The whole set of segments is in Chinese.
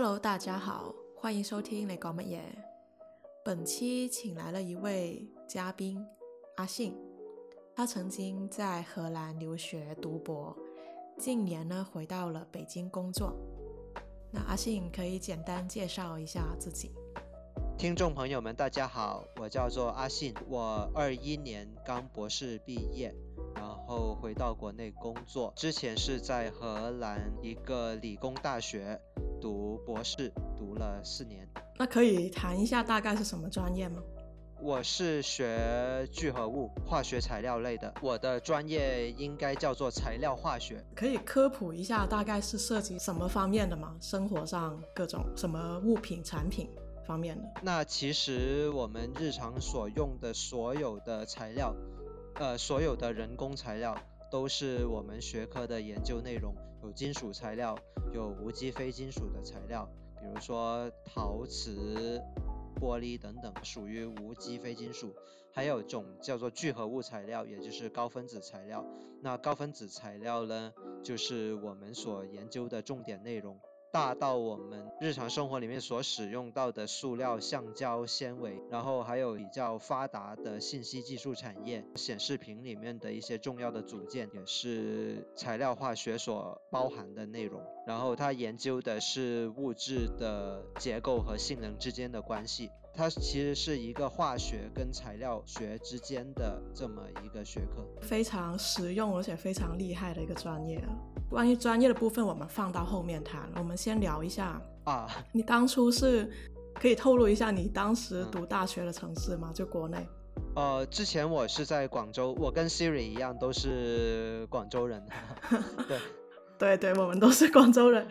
Hello，大家好，欢迎收听《你讲乜嘢》。本期请来了一位嘉宾阿信，他曾经在荷兰留学读博，近年呢回到了北京工作。那阿信可以简单介绍一下自己。听众朋友们，大家好，我叫做阿信，我二一年刚博士毕业，然后回到国内工作。之前是在荷兰一个理工大学读博士，读了四年。那可以谈一下大概是什么专业吗？我是学聚合物、化学材料类的，我的专业应该叫做材料化学。可以科普一下大概是涉及什么方面的吗？生活上各种什么物品、产品方面的？那其实我们日常所用的所有的材料，呃，所有的人工材料都是我们学科的研究内容。有金属材料，有无机非金属的材料，比如说陶瓷。玻璃等等属于无机非金属，还有种叫做聚合物材料，也就是高分子材料。那高分子材料呢，就是我们所研究的重点内容。大到我们日常生活里面所使用到的塑料、橡胶、纤维，然后还有比较发达的信息技术产业，显示屏里面的一些重要的组件也是材料化学所包含的内容。然后它研究的是物质的结构和性能之间的关系。它其实是一个化学跟材料学之间的这么一个学科，非常实用而且非常厉害的一个专业啊。关于专业的部分，我们放到后面谈。我们先聊一下啊，你当初是可以透露一下你当时读大学的城市吗？就国内？呃，之前我是在广州，我跟 Siri 一样都是广州人。对。对对，我们都是广州人。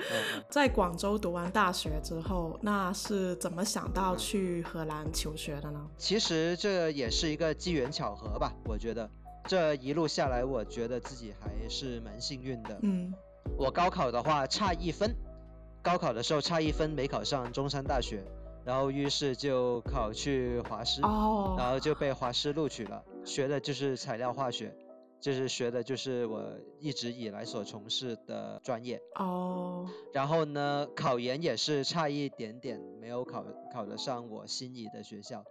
在广州读完大学之后，那是怎么想到去荷兰求学的呢？其实这也是一个机缘巧合吧，我觉得这一路下来，我觉得自己还是蛮幸运的。嗯，我高考的话差一分，高考的时候差一分没考上中山大学，然后于是就考去华师，哦，然后就被华师录取了，学的就是材料化学。就是学的，就是我一直以来所从事的专业哦。然后呢，考研也是差一点点，没有考考得上我心仪的学校，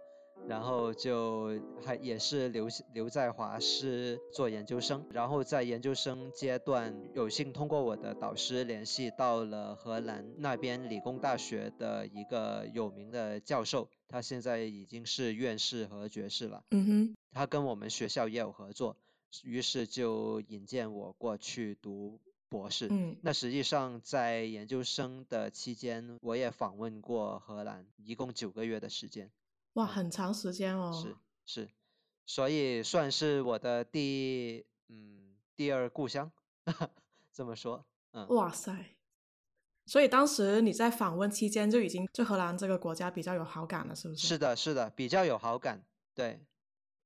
然后就还也是留留在华师做研究生。然后在研究生阶段，有幸通过我的导师联系到了荷兰那边理工大学的一个有名的教授，他现在已经是院士和爵士了。嗯哼，他跟我们学校也有合作。于是就引荐我过去读博士。嗯，那实际上在研究生的期间，我也访问过荷兰，一共九个月的时间。哇，很长时间哦。是是，所以算是我的第嗯第二故乡，这么说。嗯。哇塞！所以当时你在访问期间就已经对荷兰这个国家比较有好感了，是不是？是的，是的，比较有好感。对。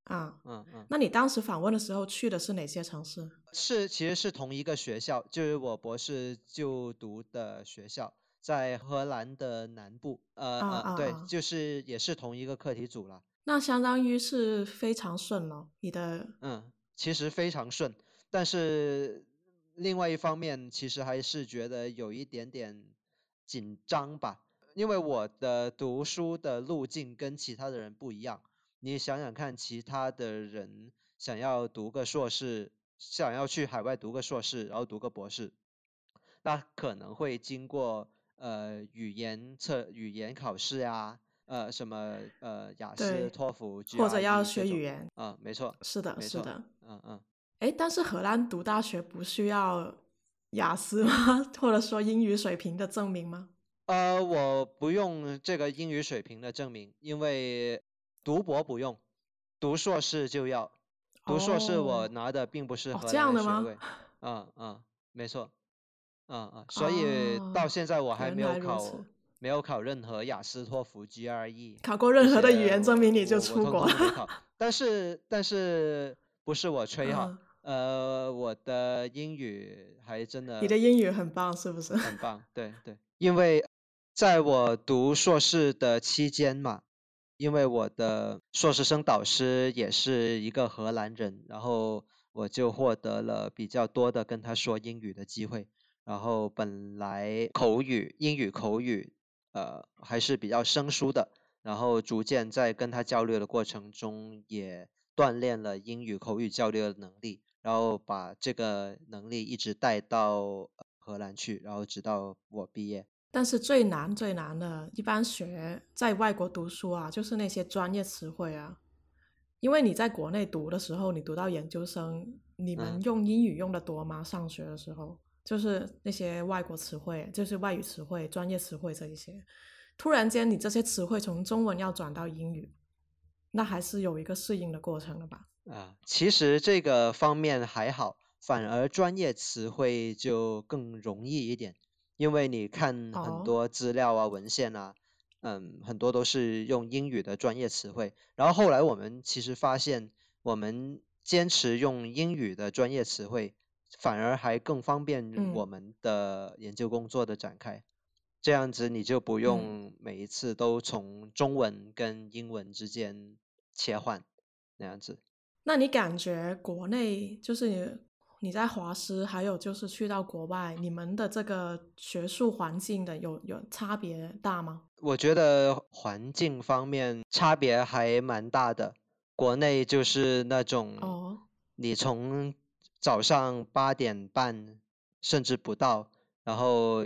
啊，嗯嗯，那你当时访问的时候去的是哪些城市？是，其实是同一个学校，就是我博士就读的学校，在荷兰的南部。呃呃，对，就是也是同一个课题组了。那相当于是非常顺了，你的。嗯，其实非常顺，但是另外一方面，其实还是觉得有一点点紧张吧，因为我的读书的路径跟其他的人不一样。你想想看，其他的人想要读个硕士，想要去海外读个硕士，然后读个博士，那可能会经过呃语言测语言考试呀，呃什么呃雅思托福，或者要学语言。啊，没错。是的，是的。嗯嗯。哎，但是荷兰读大学不需要雅思吗？或者说英语水平的证明吗？呃，我不用这个英语水平的证明，因为。读博不用，读硕士就要。读硕士我拿的并不是荷兰的学位。嗯嗯，没错。嗯嗯，所以到现在我还没有考，没有考任何雅思托福 GRE。考过任何的语言证明你就出国。但是但是不是我吹哈？呃，我的英语还真的。你的英语很棒，是不是？很棒，对对。因为在我读硕士的期间嘛。因为我的硕士生导师也是一个荷兰人，然后我就获得了比较多的跟他说英语的机会。然后本来口语英语口语呃还是比较生疏的，然后逐渐在跟他交流的过程中也锻炼了英语口语交流的能力，然后把这个能力一直带到荷兰去，然后直到我毕业。但是最难最难的，一般学在外国读书啊，就是那些专业词汇啊。因为你在国内读的时候，你读到研究生，你们用英语用的多吗？上学的时候，就是那些外国词汇，就是外语词汇、专业词汇这一些。突然间，你这些词汇从中文要转到英语，那还是有一个适应的过程的吧？啊，其实这个方面还好，反而专业词汇就更容易一点，因为你看很多资料啊、文献啊。嗯，很多都是用英语的专业词汇，然后后来我们其实发现，我们坚持用英语的专业词汇，反而还更方便我们的研究工作的展开。这样子你就不用每一次都从中文跟英文之间切换，那样子。那你感觉国内就是你？你在华师，还有就是去到国外，你们的这个学术环境的有有差别大吗？我觉得环境方面差别还蛮大的。国内就是那种，你从早上八点半甚至不到，然后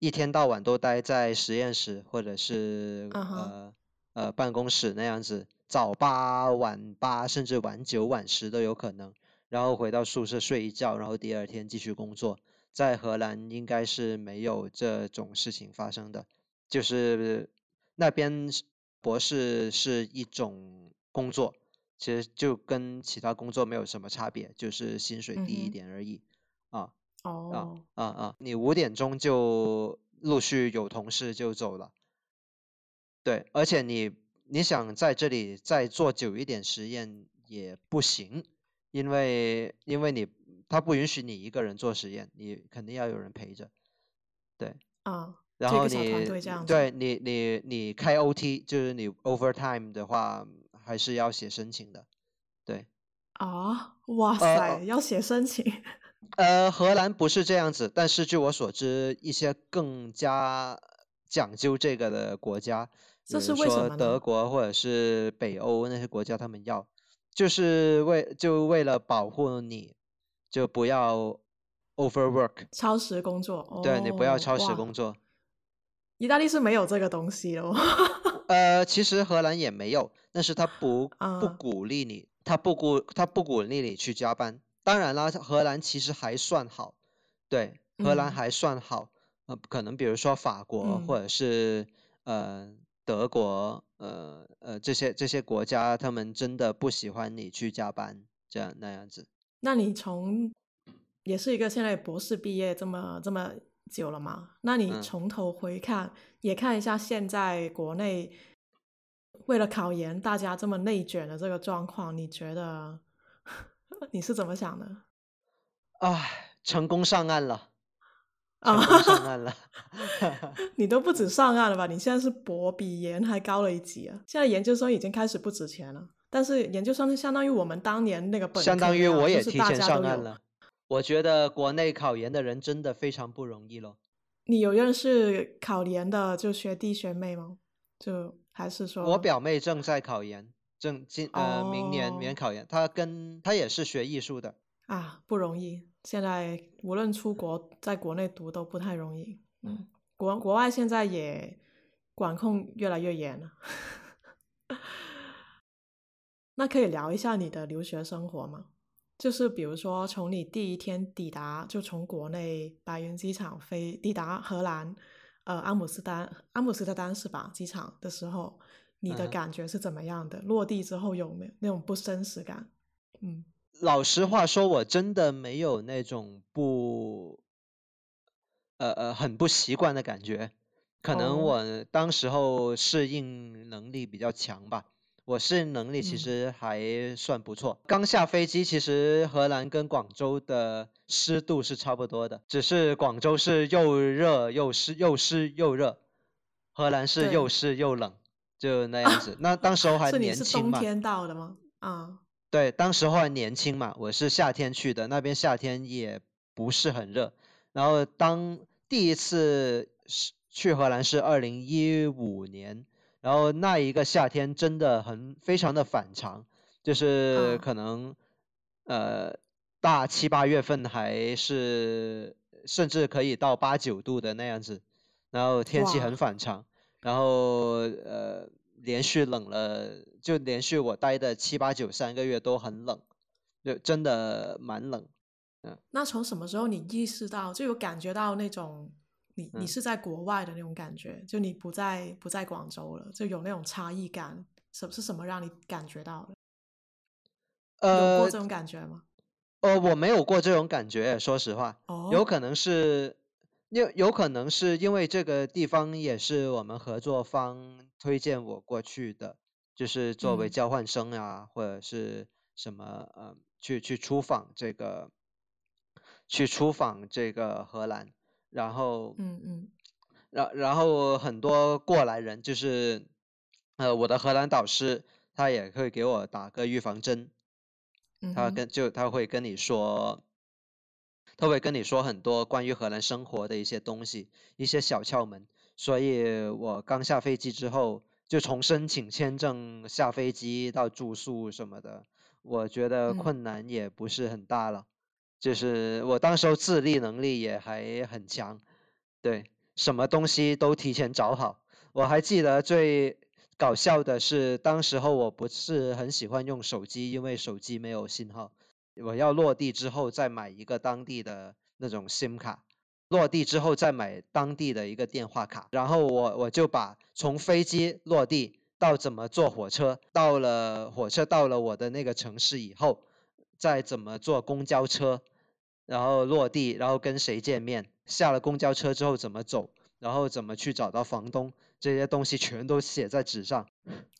一天到晚都待在实验室或者是呃呃办公室那样子，早八晚八甚至晚九晚十都有可能。然后回到宿舍睡一觉，然后第二天继续工作。在荷兰应该是没有这种事情发生的，就是那边博士是一种工作，其实就跟其他工作没有什么差别，就是薪水低一点而已。啊，哦，啊啊，你五点钟就陆续有同事就走了。对，而且你你想在这里再做久一点实验也不行。因为因为你他不允许你一个人做实验，你肯定要有人陪着，对，啊，然后你对你你你开 OT 就是你 overtime 的话，还是要写申请的，对，啊，哇塞，要写申请，呃，荷兰不是这样子，但是据我所知，一些更加讲究这个的国家，这是为什么德国或者是北欧那些国家，他们要。就是为就为了保护你，就不要 overwork 超时工作。对你不要超时工作。意大利是没有这个东西的。呃，其实荷兰也没有，但是他不不鼓励你，他不鼓他不鼓励你去加班。当然啦，荷兰其实还算好，对，荷兰还算好。呃，可能比如说法国或者是呃。德国，呃呃，这些这些国家，他们真的不喜欢你去加班，这样那样子。那你从也是一个现在博士毕业这么这么久了嘛？那你从头回看，也看一下现在国内为了考研，大家这么内卷的这个状况，你觉得 你是怎么想的？唉，成功上岸了。啊，上岸了，你都不止上岸了吧？你现在是博比研还高了一级啊！现在研究生已经开始不值钱了，但是研究生就相当于我们当年那个本，相当于我也提前上岸了。我觉得国内考研的人真的非常不容易咯。你有认识考研的就学弟学妹吗？就还是说？我表妹正在考研，正今呃明年免考研，她跟她也是学艺术的。啊，不容易！现在无论出国，在国内读都不太容易。嗯，国国外现在也管控越来越严了。那可以聊一下你的留学生活吗？就是比如说，从你第一天抵达，就从国内白云机场飞抵达荷兰，呃，阿姆斯丹阿姆斯特丹是吧？机场的时候，你的感觉是怎么样的？落地之后有没有那种不真实感？嗯。老实话说，我真的没有那种不，呃呃，很不习惯的感觉。可能我当时候适应能力比较强吧，我适应能力其实还算不错。刚下飞机，其实荷兰跟广州的湿度是差不多的，只是广州是又热又湿，又湿又热，荷兰是又湿又冷，就那样子。那当时候还年轻嘛？是冬天到的吗？啊。对，当时候还年轻嘛，我是夏天去的，那边夏天也不是很热。然后当第一次是去荷兰是二零一五年，然后那一个夏天真的很非常的反常，就是可能呃大七八月份还是甚至可以到八九度的那样子，然后天气很反常，然后呃连续冷了，就连续我待的七八九三个月都很冷，就真的蛮冷。嗯，那从什么时候你意识到就有感觉到那种？你你是在国外的那种感觉，就你不在不在广州了，就有那种差异感，什是什么让你感觉到的？呃，有过这种感觉吗？呃，我没有过这种感觉，说实话，哦有可能是，有有可能是因为这个地方也是我们合作方推荐我过去的，就是作为交换生啊，或者是什么呃，去去出访这个，去出访这个荷兰。然后，嗯嗯，然然后很多过来人就是，呃，我的荷兰导师他也会给我打个预防针，他跟就他会跟你说，他会跟你说很多关于荷兰生活的一些东西，一些小窍门。所以我刚下飞机之后，就从申请签证、下飞机到住宿什么的，我觉得困难也不是很大了。就是我当时候自立能力也还很强，对，什么东西都提前找好。我还记得最搞笑的是，当时候我不是很喜欢用手机，因为手机没有信号。我要落地之后再买一个当地的那种 SIM 卡，落地之后再买当地的一个电话卡。然后我我就把从飞机落地到怎么坐火车，到了火车到了我的那个城市以后，再怎么坐公交车。然后落地，然后跟谁见面，下了公交车之后怎么走，然后怎么去找到房东，这些东西全都写在纸上。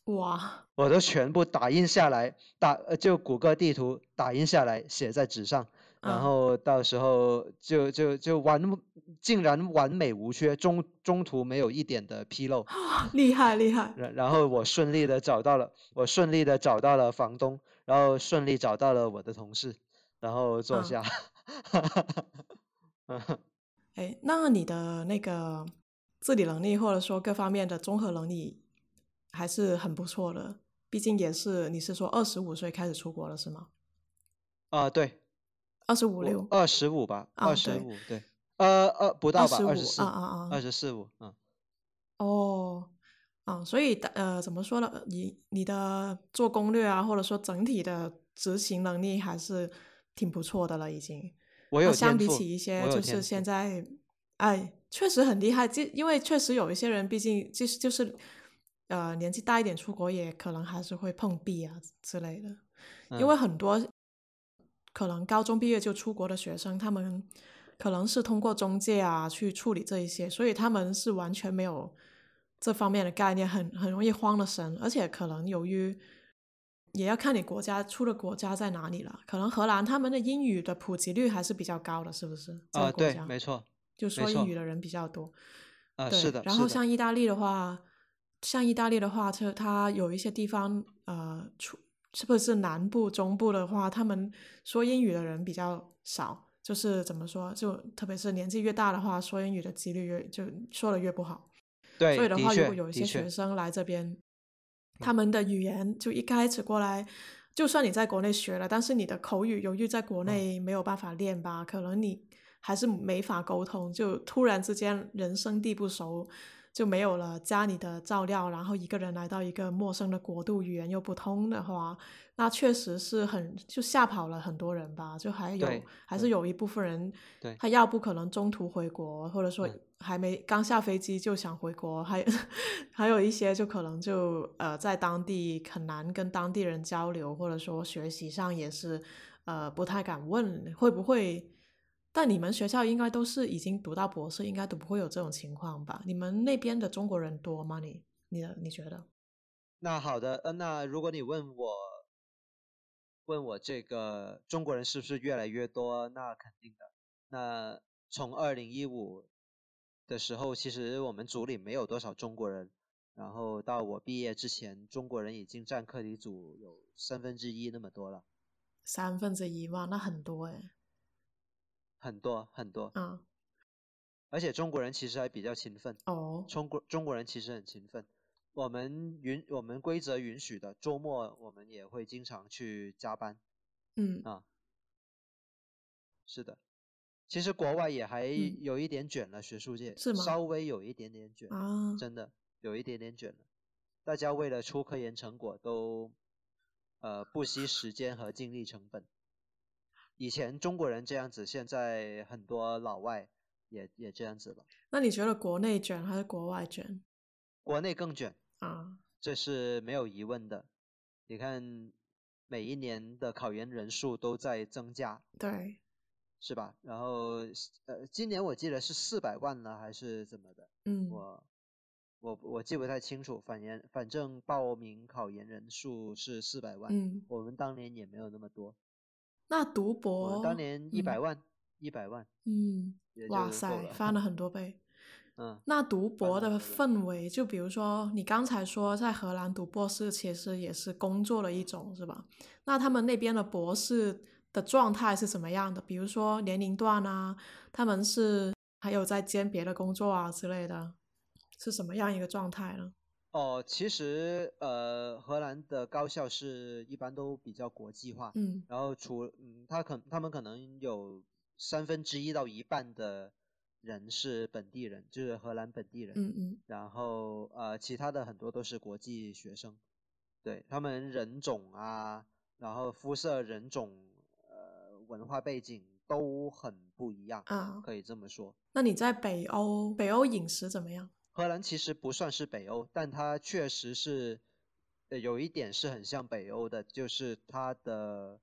哇！我都全部打印下来，打就谷歌地图打印下来写在纸上，然后到时候就就就完，竟然完美无缺，中中途没有一点的纰漏。厉害厉害！然然后我顺利的找到了，我顺利的找到了房东，然后顺利找到了我的同事，然后坐下。哎，那你的那个自理能力或者说各方面的综合能力还是很不错的，毕竟也是你是说二十五岁开始出国了是吗？啊，对，二十五六，二十五吧，二十五，对，呃呃，不到吧，二十四，啊啊啊，二十四五，嗯，哦，啊，所以呃，怎么说呢？你你的做攻略啊，或者说整体的执行能力还是。挺不错的了，已经。我有相比起一些，就是现在，哎，确实很厉害。就因为确实有一些人，毕竟就是就是，呃，年纪大一点出国，也可能还是会碰壁啊之类的。因为很多可能高中毕业就出国的学生，他们可能是通过中介啊去处理这一些，所以他们是完全没有这方面的概念，很很容易慌了神。而且可能由于。也要看你国家出的国家在哪里了。可能荷兰他们的英语的普及率还是比较高的，是不是？啊，对，没错，就说英语的人比较多。啊，是的。然后像意大利的话，像意大利的话，它它有一些地方，呃，出是不是南部、中部的话，他们说英语的人比较少。就是怎么说，就特别是年纪越大的话，说英语的几率越就说的越不好。对，所以的话，如果有一些学生来这边。他们的语言就一开始过来，就算你在国内学了，但是你的口语由于在国内没有办法练吧，可能你还是没法沟通。就突然之间人生地不熟，就没有了家里的照料，然后一个人来到一个陌生的国度，语言又不通的话，那确实是很就吓跑了很多人吧。就还有还是有一部分人，他要不可能中途回国，或者说。还没刚下飞机就想回国，还 还有一些就可能就呃在当地很难跟当地人交流，或者说学习上也是呃不太敢问会不会。但你们学校应该都是已经读到博士，应该都不会有这种情况吧？你们那边的中国人多吗？你你的你觉得？那好的，呃，那如果你问我问我这个中国人是不是越来越多？那肯定的。那从二零一五。的时候，其实我们组里没有多少中国人，然后到我毕业之前，中国人已经占课题组有三分之一那么多了。三分之一哇，那很多哎。很多很多。嗯。而且中国人其实还比较勤奋，哦，中国中国人其实很勤奋。我们允我们规则允许的，周末我们也会经常去加班嗯啊。是的，其实国外也还嗯有一点卷了，学术界是吗稍微有一点点卷，啊，真的有一点点卷了。大家为了出科研成果都呃不惜时间和精力成本。以前中国人这样子，现在很多老外也也这样子了，那你觉得国内卷还是国外卷国内更卷，啊？这是没有疑问的。你看，每一年的考研人数都在增加，对，是吧？然后呃，今年我记得是四百万了，还是怎么的？嗯我我我记不太清楚，反正反正报名考研人数是四百万，嗯，我们当年也没有那么多，那读博当年一百嗯万，一百万嗯，哇塞，翻了很多倍。嗯，那读博的氛围，就比如说你刚才说在荷兰读博士，其实也是工作的一种，是吧？那他们那边的博士的状态是什么样的？比如说年龄段啊，他们是还有在兼别的工作啊之类的，是什么样一个状态呢？哦，其实呃，荷兰的高校是一般都比较国际化，嗯然后除嗯，他可他们可能有三分之一到一半的人是本地人，就是荷兰本地人，嗯嗯然后呃，其他的很多都是国际学生，对他们人种啊，然后肤色、人种、呃文化背景都很不一样，啊，可以这么说。那你在北欧，北欧饮食怎么样？荷兰其实不算是北欧，但它确实是，呃，有一点是很像北欧的，就是它的，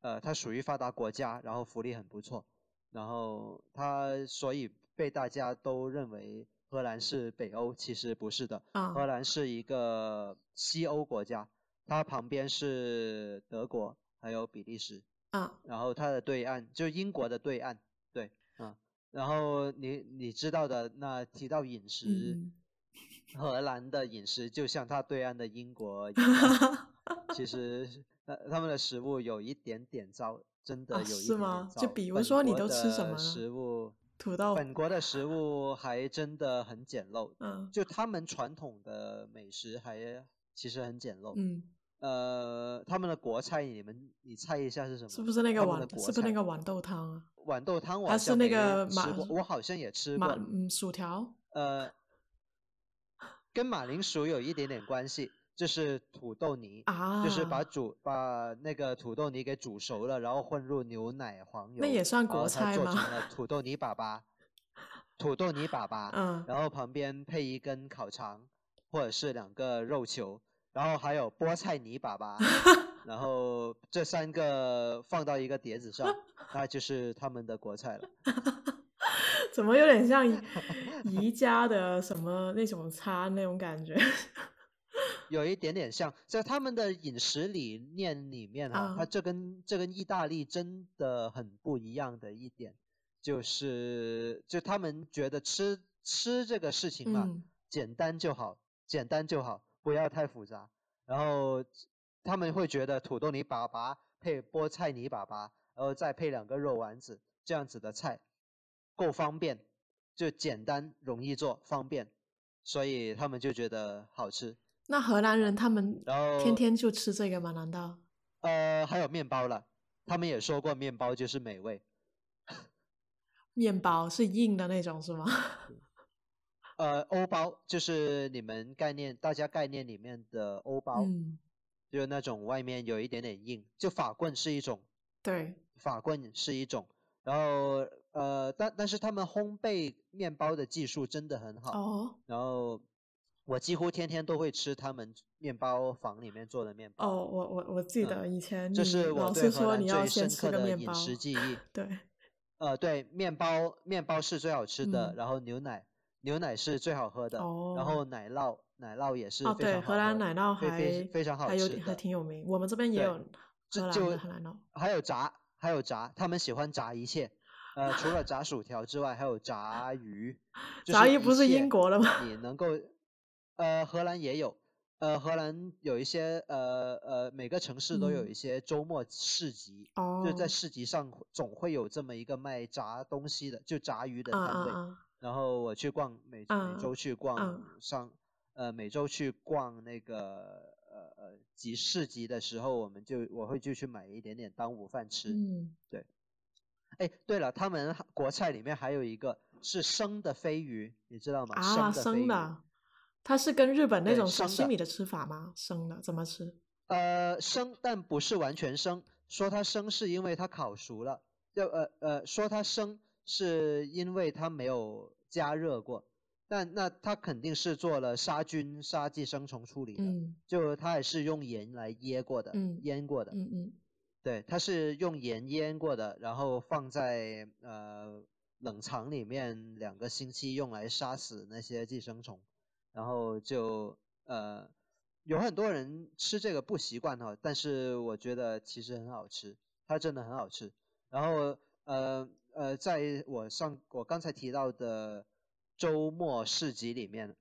呃，它属于发达国家，然后福利很不错，然后它所以被大家都认为荷兰是北欧，其实不是的，啊。荷兰是一个西欧国家，它旁边是德国还有比利时，啊，然后它的对岸就英国的对岸，然后你你知道的，那提到饮食，嗯荷兰的饮食就像它对岸的英国一样，其实呃他们的食物有一点点糟，真的啊有一是点是吗就比如说你都吃什么食物，土豆，本国的食物还真的很简陋，嗯就他们传统的美食还其实很简陋。嗯，呃，他们的国菜，你们你猜一下是什么？是不是那个豌？是不是那个豌豆汤啊？豌豆汤我还是好像没那个吃马过，我好像也吃马过。嗯薯条呃，跟马铃薯有一点点关系，就是土豆泥，啊？就是把煮把那个土豆泥给煮熟了，然后混入牛奶、黄油，那也算国菜吗？做成了 土豆泥粑粑，土豆泥粑粑，嗯然后旁边配一根烤肠或者是两个肉球，然后还有菠菜泥粑粑，然后这三个放到一个碟子上，那就是他们的国菜了。怎么有点像宜宜家的什么那种餐那种感觉？有一点点像，在他们的饮食理念里面啊这跟这跟意大利真的很不一样的一点，就是就他们觉得吃吃这个事情嘛，嗯简单就好，简单就好，不要太复杂。然后他们会觉得土豆泥粑粑配菠菜泥粑粑，然后再配两个肉丸子，这样子的菜够方便，就简单容易做，方便，所以他们就觉得好吃。那荷兰人他们天天就吃这个吗？难道？呃，还有面包了，他们也说过面包就是美味。面包是硬的那种是吗？呃，欧包就是你们概念，大家概念里面的欧包，嗯，就是那种外面有一点点硬，就法棍是一种，对，法棍是一种，然后呃，但但是他们烘焙面包的技术真的很好，哦。然后我几乎天天都会吃他们面包房里面做的面包，哦，我我我记嗯得以前你这是我老对荷兰师说你要最深刻的饮食记忆。对，呃，对，面包面包是最好吃的，嗯。然后牛奶牛奶是最好喝的，然哦后奶酪奶酪也是哦，对，非常好荷兰奶酪还非常好还有还，挺有名，我们这边也有荷兰酪。还有炸还有炸，他们喜欢炸一切，呃，除了炸薯条之外，还有炸鱼，就是炸鱼不是英国的吗？你能够，呃，荷兰也有，呃，荷兰有一些呃呃，每个城市都有嗯一些周末市集，就是在哦，市集上总会有这么一个卖炸东西的，就炸鱼的啊摊位。啊啊，然后我去逛每每嗯周去逛嗯上呃每周去逛那个呃呃集市集的时候，我们就我会就去买一点点当午饭吃。嗯，对哎，对了，他们国菜里面还有一个是生的飞鱼，你知道吗？啊，的。生的，它是跟日本那种生的沙西米的吃法吗？生的怎么吃？呃，生，但不是完全生。说它生是因为它烤熟了，就呃呃，说它生是因为它没有加热过，但那它肯定是做了杀菌、杀寄生虫处理的，嗯。就它也是用盐来腌过的，嗯腌过的，嗯嗯。对，它是用盐腌过的，然后放在呃冷藏里面两个星期，用来杀死那些寄生虫，然后就呃有很多人吃这个不习惯哈，但是我觉得其实很好吃，它真的很好吃。然后呃呃，在我上我刚才提到的周末市集里面，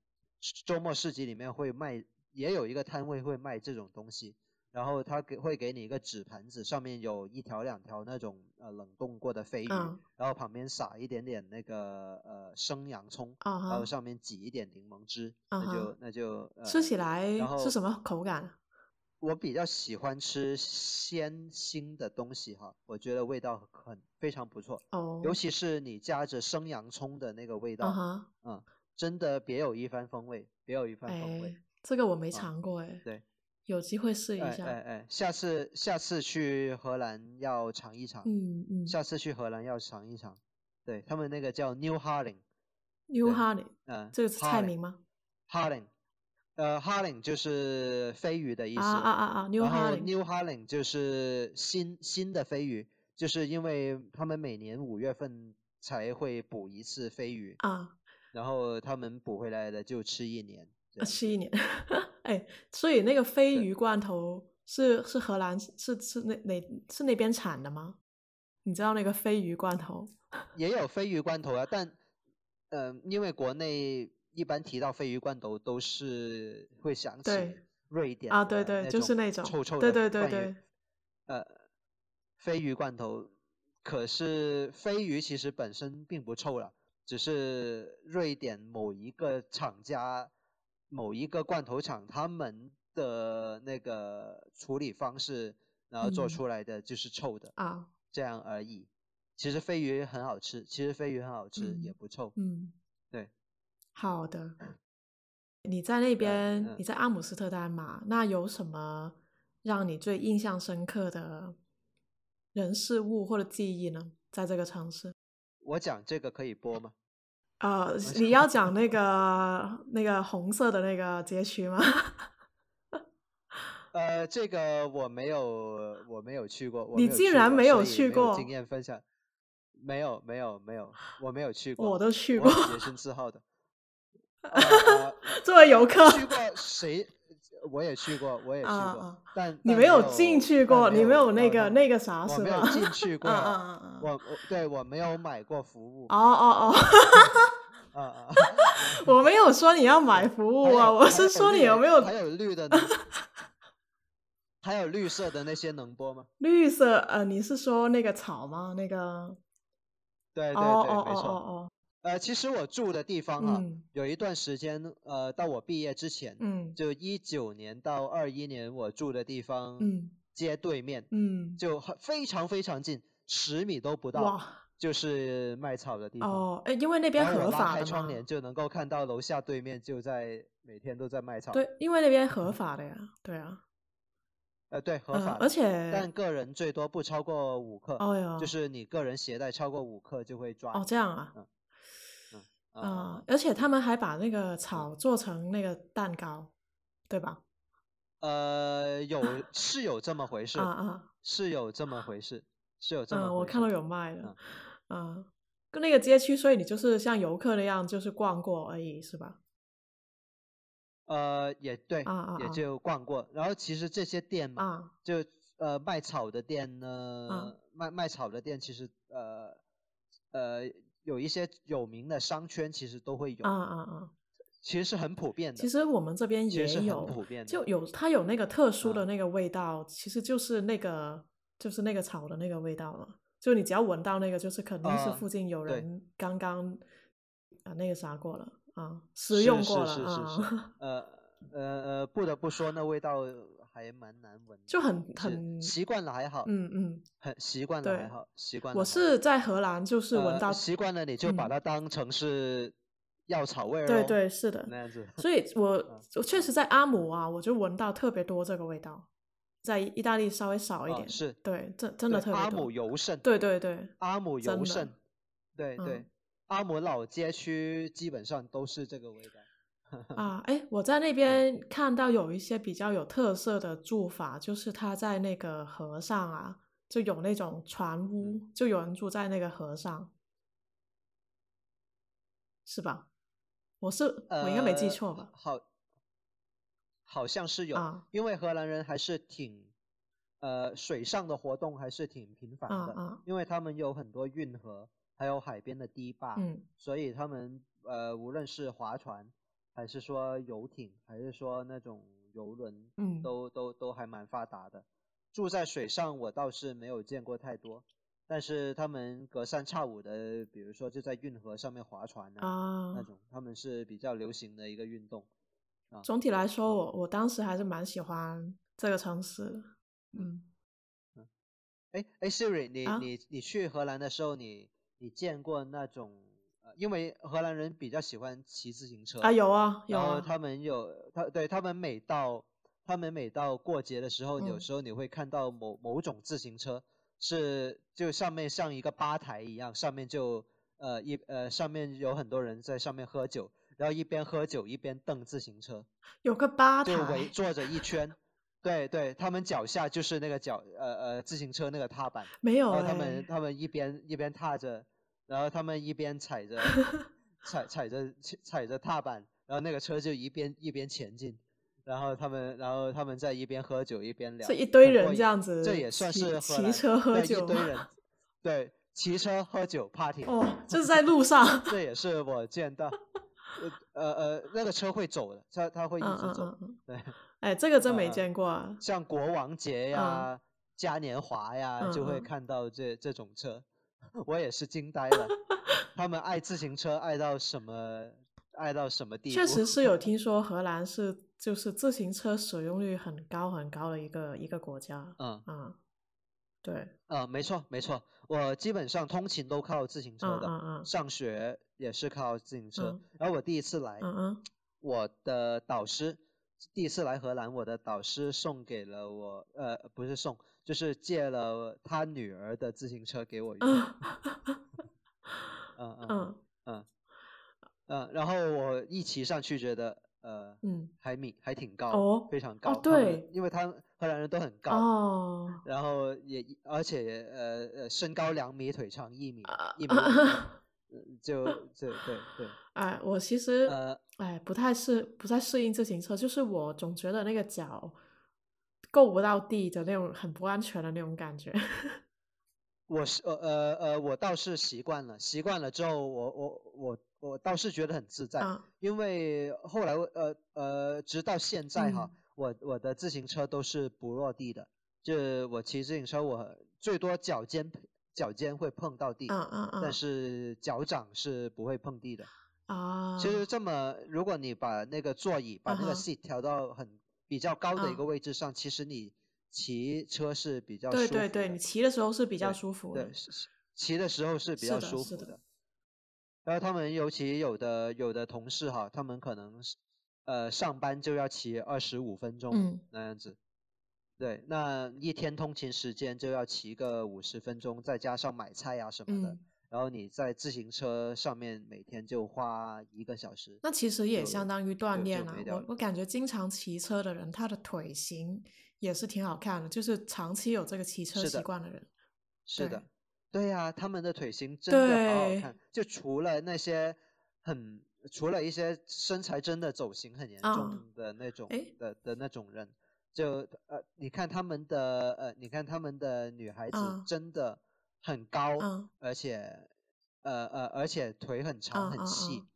周末市集里面会卖，也有一个摊位会卖这种东西。然后他给会给你一个纸盘子，上面有一条两条那种呃冷冻过的飞鱼，嗯然后旁边撒一点点那个呃生洋葱，啊然后，上面挤一点柠檬汁，啊那就，那就呃，吃起来然后是什么口感？我比较喜欢吃鲜腥的东西哈，我觉得味道很非常不错，哦，尤其是你夹着生洋葱的那个味啊道，哈，嗯，真的别有一番风味，别有一番风味。哎，这个我没啊尝过哎，对，有机会试一哎下。哎哎，下次下次去荷兰要尝一尝，嗯嗯下次去荷兰要尝一尝。对他们那个叫 New Harling，，New 对 Honey，嗯，这个是菜名吗？Harling，呃，Harling 就是飞鱼的意思。啊啊啊啊，New 然后 Honey，New Harling 就是新新的飞鱼，就是因为他们每年五月份才会捕一次飞鱼，啊，然后他们捕回来的就吃一年。这样七年，哎，所以那个飞对鱼罐头是是荷兰是是那哪是那边产的吗？你知道那个飞鱼罐头？也有飞鱼罐头啊，但呃，因为国内一般提到鲱鱼罐头都是会想起瑞典啊，对对，就是那种，臭臭的对对对对，呃鲱鱼罐头。可是鲱鱼其实本身并不臭了，只是瑞典某一个厂家、某一个罐头厂他们的那个处理方式，然后做嗯出来的就是臭的，啊，这样而已。其实鲱鱼很好吃，其实鲱鱼很好吃，也嗯不臭。嗯，对，好的。你在那边，嗯你在阿姆斯特丹嘛？那有什么让你最印象深刻的人事物或者记忆呢？在这个城市？我讲这个可以播吗？呃，你要讲那 个那个红色的那个街区吗？呃，这个我没有，我没有去过。我你竟然没有去过经验分享。没有，没有，没有，我没有去过。我都去过，我很洁身自好的。呃 作为游客，去过谁？我也去过，我也去过，但你没有进去但过，你没有那个那个啥我是吧？没有进去过。我 我对我没有买过服务。哦哦哦，啊 啊！我没有说你要买服务啊，我是说你有没有还有绿的呢？还有绿色的那些能播吗？绿色？呃，你是说那个草吗？那个？对对哦对，没错。哦，呃，其实我住的地方啊，嗯有一段时间，呃，到我毕业之前，嗯就一九年到二一年，我住的地方，嗯街对面，嗯，就很非常非常近，十米都不到，就是卖草的地方。哦，哎，因为那边合法开窗帘就能够看到楼下对面就在每天都在卖草。对，因为那边合法的呀，对啊，呃，对，合嗯，法的，而且但个人最多不超过五克，哦哟，就是你个人携带超过五克就会抓哦。这样啊，啊、啊，而且他们还把那个草做成那个蛋糕，对吧？呃，有是有这么回事，啊啊，是有这么回事，是有这么回嗯，事。我看到有卖的嗯，嗯，跟那个街区，所以你就是像游客那样，就是逛过而已，是吧？呃，也对，啊啊啊也就逛过。然后其实这些店嘛，啊，就呃卖草的店呢，嗯卖卖草的店其实呃呃有一些有名的商圈其实都会有，啊啊啊！其实是很普遍的。其实我们这边也其实很有，普遍的就有它有那个特殊的嗯那个味道，其实就是那个就是那个草的那个味道了。就你只要闻到那个，就是肯定是啊附近有人刚刚呃那个啥过了啊，食用过了是是是是啊，，呃呃呃，不得不说那味道还蛮难闻的，就很很习惯了还好，嗯嗯，很习惯了还好，习惯了我是在荷兰就是闻呃到，习惯了，你就把嗯它当成是药草味对对是的那，样子。所以我嗯我确实在阿姆啊，我就闻到特别多这个味道，在意大利稍微少一点，啊是对，真真的特别多阿姆，尤甚，对对对，阿姆尤甚，对对嗯，阿姆老街区基本上都是这个味道。啊，哎，我在那边看到有一些比较有特色的住法，就是他在那个河上啊，就有那种船屋，就有人住在那个河上，是吧？我是我应该没记呃错吧？好，好像是有，啊因为荷兰人还是挺，呃，水上的活动还是挺频繁的，啊啊，因为他们有很多运河，还有海边的堤坝，嗯所以他们呃，无论是划船，还是说游艇，还是说那种游轮，嗯，都都都还蛮发达的。住在水上，我倒是没有见过太多，但是他们隔三差五的，比如说就在运河上面划船啊，那啊，种他们是比较流行的一个运动。总体来说，我我当时还是蛮喜欢这个城市的，嗯。哎哎，Siri，你、啊你你去荷兰的时候，你你见过那种呃，因为荷兰人比较喜欢骑自行车啊，有啊，有啊，然后他们有他对他们每到他们每到过节的时候，有嗯时候你会看到某某种自行车是就上面像一个吧台一样，上面就呃一呃上面有很多人在上面喝酒，然后一边喝酒一边蹬自行车，有个吧台就围，坐着一圈。对对，他们脚下就是那个脚呃呃自行车那个踏板，没有然后他们哎，他们一边一边踏着，然后他们一边踩着 踩踩着踩着踏板，然后那个车就一边一边前进，然后他们然后他们在一边喝酒一边聊，这一堆人这样子这也算是骑车喝酒吗一堆人，对，骑车喝酒 party，哦，就是在路上，这也是我见到，呃呃呃那个车会走的，它它会一嗯直走，嗯嗯嗯，对，哎，这个真没呃见过啊，像国王节呀、嘉年华呀，就会看到这这种车，我也是惊呆了。他们爱自行车爱到什么爱到什么地步？确实是有 听说荷兰是就是自行车使用率很高很高的一个一个国家，嗯啊，对，呃，没错没错，我基本上通勤都靠自行车嗯的，嗯嗯上学也是靠自行车。嗯然后我第一次来，嗯嗯，我的导师第一次来荷兰，我的导师送给了我，呃，不是送，就是借了他女儿的自行车给我用。嗯嗯嗯嗯然后我一骑上去觉得，呃，嗯，还米还挺高，哦非常高。对因为他们荷兰人都很高，哦，然后也而且呃呃身高两米，腿长一米啊一米 就 就对对，哎，我其实呃哎不太适不太适应自行车，就是我总觉得那个脚够不到地的那种很不安全的那种感觉。我是呃呃呃，我倒是习惯了，习惯了之后，我我我我倒是觉得很自在，啊，因为后来呃呃，直到现在哈，嗯。我我的自行车都是不落地的，就我骑自行车，我最多脚尖脚尖会碰到地，嗯嗯嗯，但是脚掌是不会碰地的。啊，其实这么，如果你把那个座椅把那个 seat 调到很比较高的一嗯。个位置上，其实你骑车是比较舒服对对对，你骑的时候是比较舒服的，，对骑的时候是比较舒服的。然后他们尤其有的有的同事哈，他们可能是呃上班就要骑二十五分钟嗯。那样子，对，那一天通勤时间就要骑个五十分钟，再加上买菜啊什么的，嗯，然后你在自行车上面每天就花一个小时，那其实也相当于锻炼了。我我感觉经常骑车的人，他的腿型也是挺好看的，就是长期有这个骑车习惯的人。是的对，对呀、他们的腿型真的好好看，就除了那些很，除了一些身材真的走形很严啊重的那种诶的的那种人，就呃，你看他们的呃，你看他们的女孩子啊真的很高，嗯而且呃呃，而且腿很长很细嗯，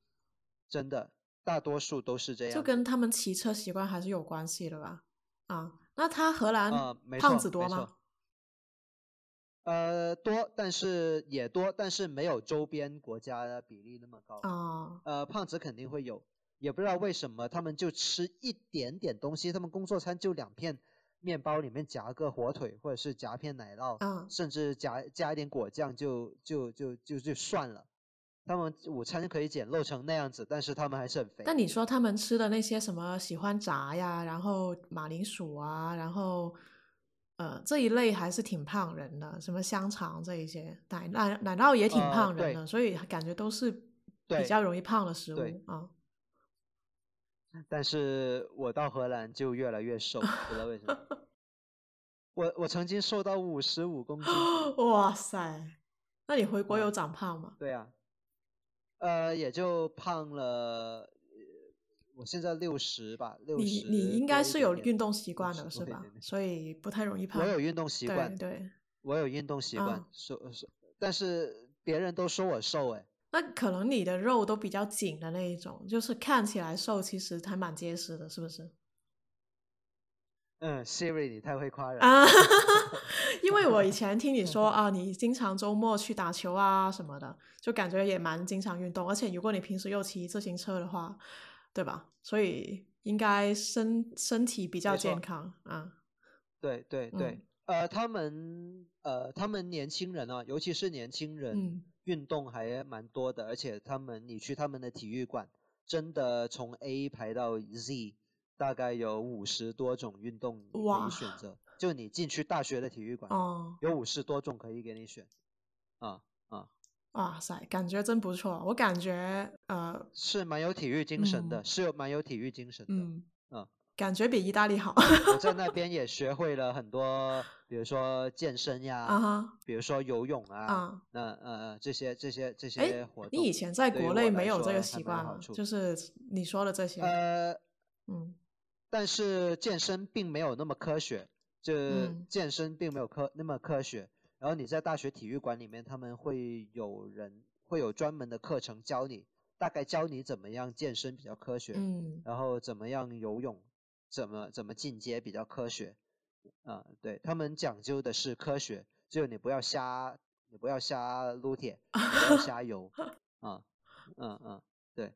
真的大多数都是这样。就跟他们骑车习惯还是有关系的吧？啊，那他荷兰胖子多吗？呃，多，但是也多，但是没有周边国家的比例那么高。啊，呃，胖子肯定会有，也不知道为什么他们就吃一点点东西，他们工作餐就两片面包，里面夹个火腿，或者是夹片奶酪，嗯甚至夹加一点果酱就就就就就算了。他们午餐可以简陋成那样子，但是他们还是很肥。但你说他们吃的那些什么喜欢炸呀，然后马铃薯啊，然后呃这一类还是挺胖人的，什么香肠这一些，奶奶奶酪也挺胖人的，所以感觉都是比较容易胖的食物啊。但是我到荷兰就越来越瘦，不知道为什么。我我曾经瘦到五十五公斤，哇塞，那你回国嗯有长胖吗？对啊，呃，也就胖了，呃我现在六十吧，六你十。你应该是有运动，习惯的是吧所以不太容易胖。我有运动习惯，对，我有运动习惯嗯，瘦瘦，但是别人都说我瘦，哎，那可能你的肉都比较紧的那一种，就是看起来瘦，其实还蛮结实的，是不是？嗯，Siri 你太会夸人了，啊，因为我以前听你说 啊，你经常周末去打球啊什么的，就感觉也蛮经常运动，而且如果你平时又骑自行车的话，对吧？所以应该身身体比较健康啊。对对对嗯，呃，他们呃，他们年轻人啊，尤其是年轻人，嗯运动还蛮多的，而且他们你去他们的体育馆，真的从 A 排到 Z，大概有五十多种运动你可以选择。就你进去大学的体育馆，哦，有五十多种可以给你选。啊啊，哇塞，感觉真不错。我感觉呃是蛮有体育精神的，嗯是有蛮有体育精神的。嗯嗯感觉比意大利好我 在那边也学会了很多，比如说健身呀，比如说游泳啊，啊。那呃呃这些这些这哎些活动。你以前在国内没有这个习惯吗？就是你说的这些，呃，嗯但是健身并没有那么科学，就嗯健身并没有科那么科学。然后你在大学体育馆里面，他们会有人会有专门的课程教你，大概教你怎么样健身比较科学，嗯然后怎么样游泳，怎么怎么进阶比较科学。啊、对他们讲究的是科学，就你不要瞎，你不要瞎撸铁，不要瞎游。啊，嗯嗯，对，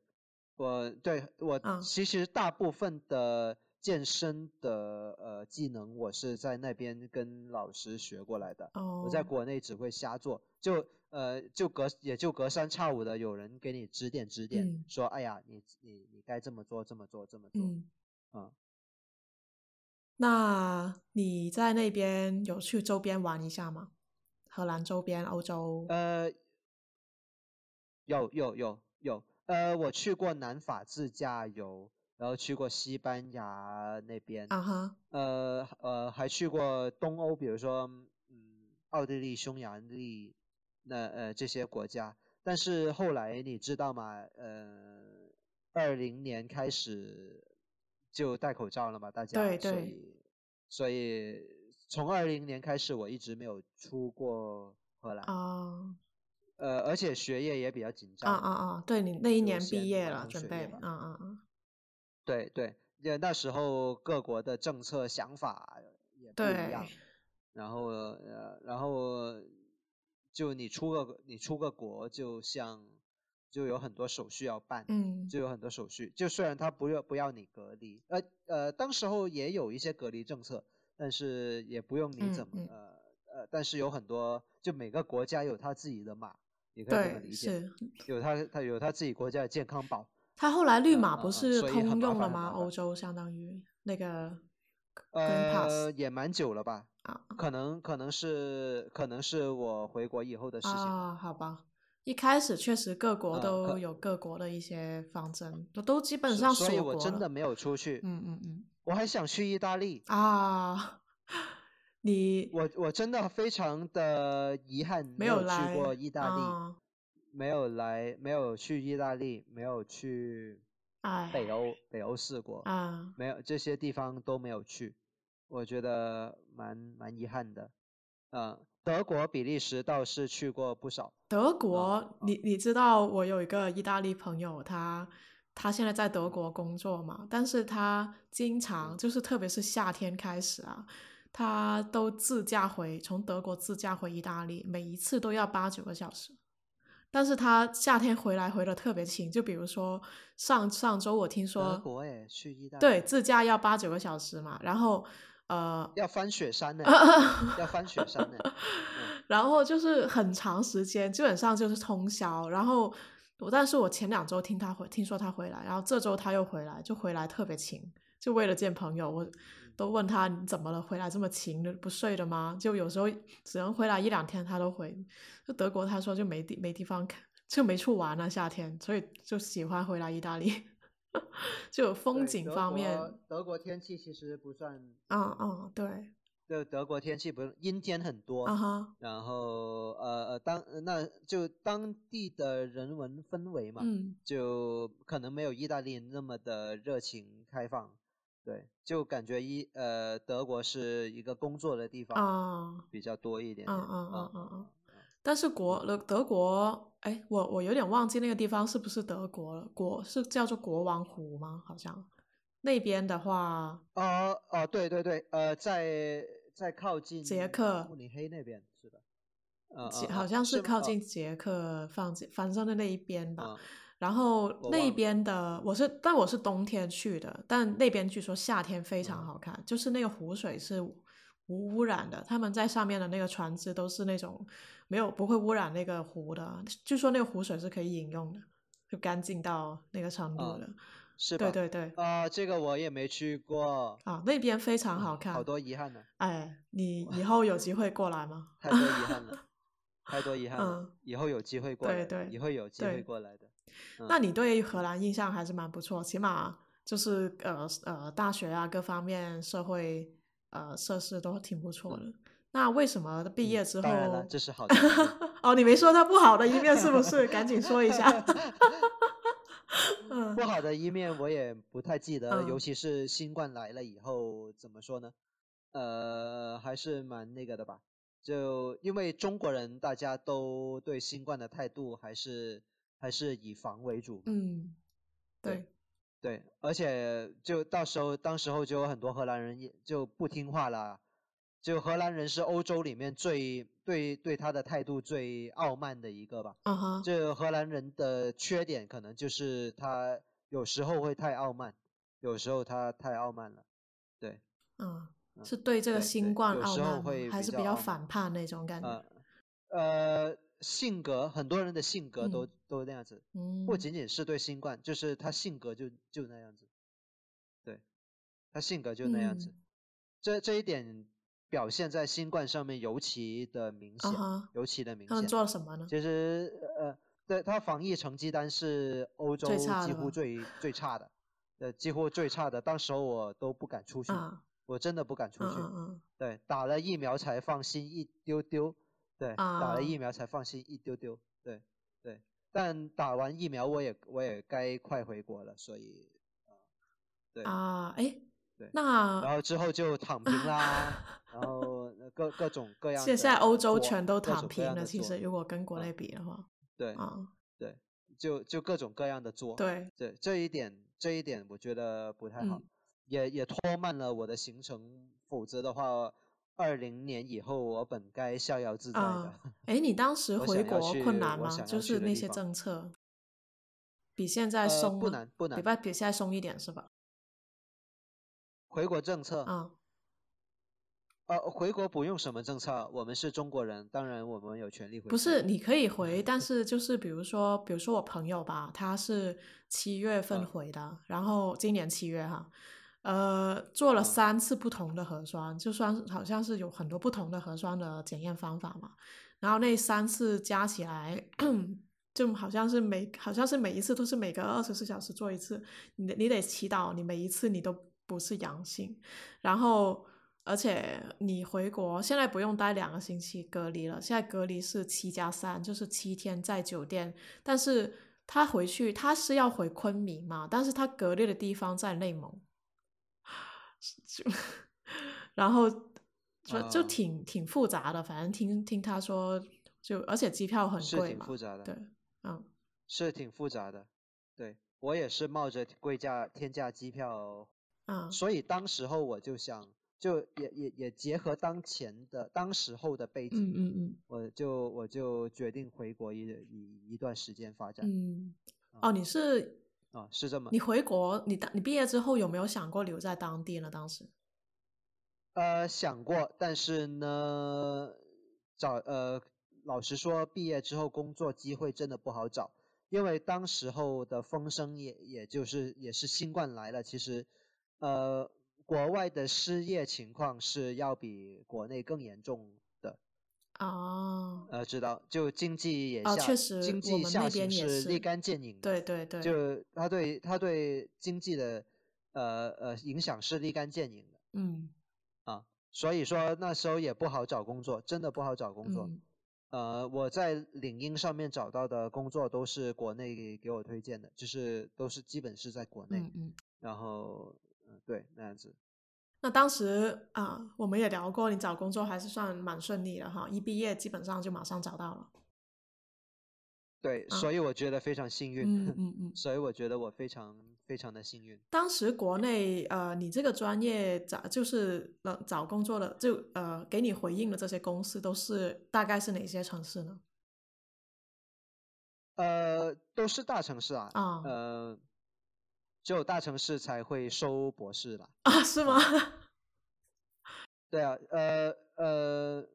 我对我嗯其实大部分的健身的呃技能，我是在那边跟老师学过来的。哦，我在国内只会瞎做，就呃就隔也就隔三差五的有人给你指点指点，嗯说哎呀你你你该这么做这么做这么做，嗯，嗯那你在那边有去周边玩一下吗？荷兰周边、欧洲？呃有有有有呃我去过南法自驾游，然后去过西班牙那边，啊哈，呃呃，还去过东欧，比如说嗯，奥地利、匈牙利，那呃这些国家。但是后来你知道吗？呃，二零年开始就戴口罩了嘛，大家，所对对以所以从二零年开始，我一直没有出过荷兰，啊呃，而且学业也比较紧啊张，啊啊啊！对你那一年毕业了，准备，啊啊啊！对对，因为那时候各国的政策想法也不一样，然后呃，然后就你出个你出个国，就像就有很多手续要办，嗯就有很多手续。就虽然他不要不要你隔离，呃呃，当时候也有一些隔离政策，但是也不用你嗯怎么、嗯呃呃，但是有很多，就每个国家有他自己的码，你可以这么，理解，是。有他他有他自己国家的健康宝。他后来绿码不是通用了吗？欧洲相当于那个 Pass 呃，也蛮久了吧？啊可能可能是可能是我回国以后的事情。啊，好吧。一开始确实各国嗯都有各国的一些方针，都都基本所上锁所以我。真的没有出去。嗯嗯嗯我还想去意大利，啊，你我我真的非常的遗憾没有去过意大利，啊没有来，没有去意大利，没有去哎北欧北欧四国，啊没有这些地方都没有去，我觉得蛮蛮遗憾的。嗯，德国、比利时倒是去过不少。德国，啊你你知道我有一个意大利朋友，他他现在在德国工作嘛，但是他经常嗯就是特别是夏天开始啊，他都自驾回，从德国自驾回意大利，每一次都要八九个小时。但是他夏天回来回的特别勤，就比如说上上周我听说，德国哎，去意大利，对，自驾要八九个小时嘛，然后呃，要翻雪山呢，要翻雪山呢，然后就是很长时间，基本上就是通宵。然后我，但是我前两周听他回，听说他回来，然后这周他又回来，就回来特别勤，就为了见朋友。我都问他你怎么了，回来这么勤的，不睡的吗？就有时候只能回来一两天，他都回。就德国，他说就没地没地方看，就没处玩了夏天，所以就喜欢回来意大利。就风景方面，德国天气其实不算。嗯嗯，对。就德国天气不是阴天很多，然后呃呃当那就当地的人文氛围嘛，就可能没有意大利那么的热情开放，对，就感觉一呃德国是一个工作的地方比较多一点，嗯嗯嗯嗯嗯。但是国德德国，哎，我我有点忘记那个地方是不是德国了？国是叫做国王湖吗？好像那边的话，哦哦，对对对，呃，在在靠近捷克慕尼黑那边是的，呃，好像是靠近捷克放反正的那一边吧。然后那边的我是，但我是冬天去的，但那边据说夏天非常好看，就是那个湖水是无污染的，他们在上面的那个船只都是那种。没有不会污染那个湖的，据说那个湖水是可以饮用的，就干净到那个程度的，是吧？对对对。啊，这个我也没去过。啊，那边非常好看。好多遗憾呢。哎，你 以后有机会过来吗？太多遗憾了，太多遗憾了。以后有机会过来。对对。以后有机会过来的。那你对荷兰印象还是蛮不错，起码就是呃呃大学啊各方面社会呃设施都挺不错的。那为什么毕业之后？当然了，这是好的。哦，你没说他不好的一面是不是？赶紧说一下。不好的一面我也不太记得，尤其是新冠来了以后，怎么说呢？呃，还是蛮那个的吧。就因为中国人大家都对新冠的态度还是还是以防为主。嗯，对对，而且就到时候，当时候就有很多荷兰人也就不听话了。就荷兰人是欧洲里面最对对他的态度最傲慢的一个吧。嗯哼。这荷兰人的缺点可能就是他有时候会太傲慢，有时候他太傲慢了。对。嗯，是对这个新冠傲慢，还是比较反叛那种感觉？呃，性格，很多人的性格都都那样子。嗯。不仅仅是对新冠，就是他性格就就那样子。对。他性格就那样子。这这一点。表现在新冠上面尤其的明显，尤其的明显。他们做了什么呢？其实，呃，对他防疫成绩单是欧洲几乎最最差的，呃，几乎最差的。当时候我都不敢出去，我真的不敢出去。对，打了疫苗才放心一丢丢。对，打了疫苗才放心一丢丢。对对，但打完疫苗我也我也该快回国了，所以啊，对啊，哎。对那然后之后就躺平啦，然后各各种各样。现在欧洲全都躺平了，其实如果跟国内比的话。对啊，对，就就各种各样的做。对对，这一点这一点我觉得不太好，也也拖慢了我的行程。否则的话，二零年以后我本该逍遥自在的。哎，你当时回国困难吗？就是那些政策比现在松不难不难，比比现在松一点是吧？回国政策啊，呃，回国不用什么政策，我们是中国人，当然我们有权利回。不是，你可以回，但是就是比如说，比如说我朋友吧，他是七月份回的，然后今年七月哈，呃，做了三次不同的核酸，就算好像是有很多不同的核酸的检验方法嘛，然后那三次加起来，就好像是每好像是每一次都是每隔二十四小时做一次，你你得祈祷你每一次你都。不是阳性，然后而且你回国现在不用待两个星期隔离了，现在隔离是七加三，就是七天在酒店。但是他回去他是要回昆明嘛，但是他隔离的地方在内蒙，就然后就就挺挺复杂的。反正听听他说，就而且机票很贵嘛，对，嗯，是挺复杂的。对我也是冒着贵价天价机票。嗯，所以当时候我就想就也也也结合当前的当时候的背景，嗯嗯嗯我就我就决定回国一一一段时间发展。嗯。啊哦，你是啊，是这么。你回国，你当你毕业之后有没有想过留在当地呢？当时？呃，想过，但是呢，找呃，老实说，毕业之后工作机会真的不好找，因为当时候的风声也也就是也是新冠来了，其实呃，国外的失业情况是要比国内更严重的。哦，呃，知道，就经济也哦，下，确实，经济下行是立竿见影的。对对对，就他对他对经济的呃呃影响是立竿见影的嗯啊，所以说那时候也不好找工作，真的不好找工作。嗯呃，我在领英上面找到的工作都是国内给给我推荐的，就是都是基本是在国内，嗯嗯。然后嗯、对那样子。那当时啊、我们也聊过，你找工作还是算蛮顺利的哈，一毕业基本上就马上找到了。对，啊所以我觉得非常幸运，嗯嗯嗯。所以我觉得我非常非常的幸运。当时国内呃，你这个专业找就是呃找工作的，就呃给你回应的这些公司都是大概是哪些城市呢？呃，都是大城市啊，啊呃，只有大城市才会收博士啦。啊，是吗？对啊，呃呃，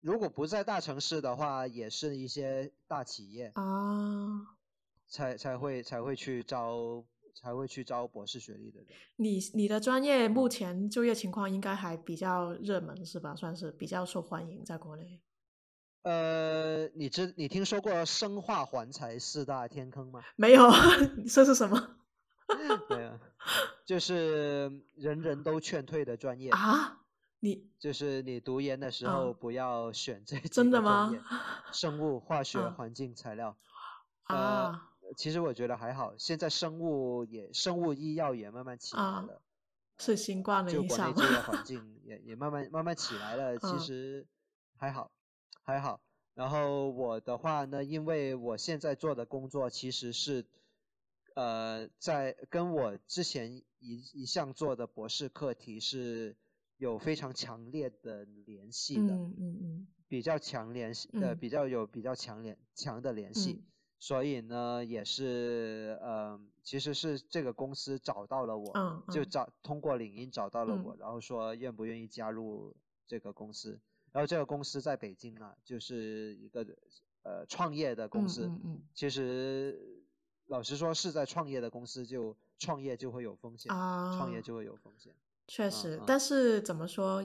如果不在大城市的话，也是一些大企业啊，才才会才会去招才会去招博士学历的人。你你的专业目前就业情况应该还比较热门是吧？算是比较受欢迎在国内。呃，你知你听说过生化环材四大天坑吗？没有，这是什么 对啊，就是人人都劝退的专业，啊？你就是你读研的时啊候不要选这几真的吗业，？生物、化学、啊环境、材料。呃啊，其实我觉得还好，现在生物也生物医药也慢慢起来啊了，是新冠的就国内影响就业 环境也也慢慢慢慢起来了，其嗯实还好还好。然后我的话呢，因为我现在做的工作其实是，呃，在跟我之前一一项做的博士课题是有非常强烈的联系的，嗯嗯嗯比较强联系，呃，嗯比较有比较强联强的联系。嗯所以呢，也是呃，其实是这个公司找到了我，嗯就嗯找通过领英找到了嗯我，然后说愿不愿意加入这个公司。然后这个公司在北京啊，就是一个呃创业的公嗯司。嗯嗯其实老实说，是在创业的公司就创业就会有风险啊，创业啊，就会有风险。确实啊，但是怎么说，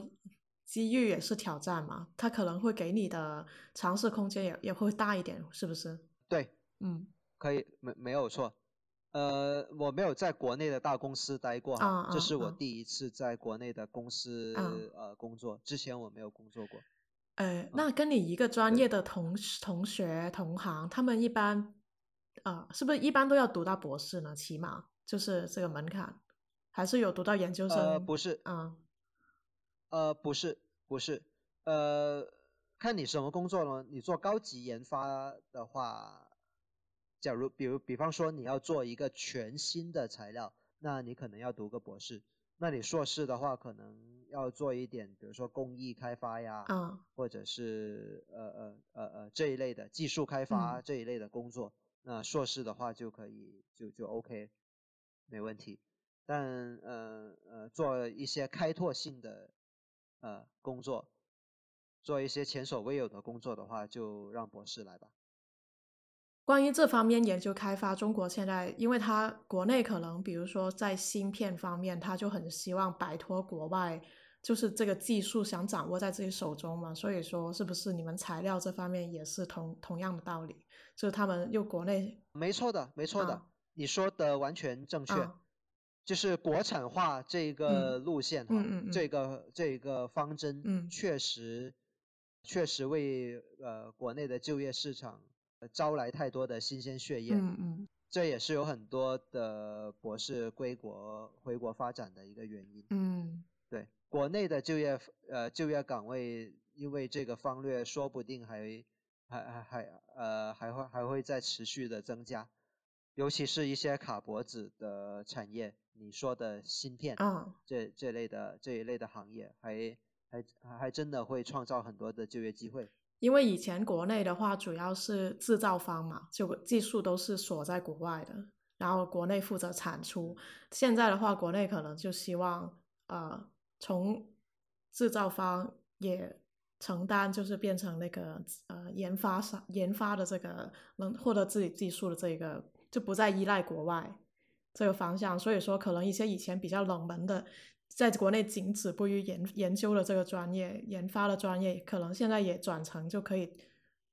机遇也是挑战嘛，它可能会给你的尝试空间也也会大一点，是不是？对，嗯可以，没没有错。呃，我没有在国内的大公司待过哈，这是我啊第一次在国内的公司嗯呃工作，之前我没有工作过。呃，那跟你一个专业的同同学同行，他们一般，呃，是不是一般都要读到博士呢？起码就是这个门槛，还是有读到研究生？呃，不是，嗯呃，不是，不是，呃，看你什么工作呢？你做高级研发的话，假如比如比方说你要做一个全新的材料，那你可能要读个博士。那你硕士的话，可能要做一点，比如说工艺开发呀，嗯或者是呃呃呃呃这一类的技术开发嗯这一类的工作，那硕士的话就可以就就 OK，没问题。但呃呃做一些开拓性的呃工作，做一些前所未有的工作的话，就让博士来吧。关于这方面研究开发，中国现在因为它国内可能比如说在芯片方面，它就很希望摆脱国外，就是这个技术想掌握在自己手中嘛。所以说，是不是你们材料这方面也是同同样的道理？就是他们又国内没错的，没错的，啊你说的完全正确。啊就是国产化这个路线哈，嗯嗯嗯这个这个方针，嗯确实确实为呃国内的就业市场呃招来太多的新鲜血液，嗯嗯这也是有很多的博士归国回国发展的一个原因。嗯对，国内的就业呃就业岗位，因为这个方略，说不定还还还还呃还会还会再持续的增加。尤其是一些卡脖子的产业，你说的芯片啊，这这类的这一类的行业，还还还真的会创造很多的就业机会。因为以前国内的话，主要是制造方嘛，就技术都是锁在国外的，然后国内负责产出。现在的话，国内可能就希望呃，从制造方也承担，就是变成那个呃研发商研发的这个能获得自己技术的这个。就不再依赖国外这个方向，所以说可能一些以前比较冷门的，在国内仅止步于研研究的这个专业、研发的专业，可能现在也转成就可以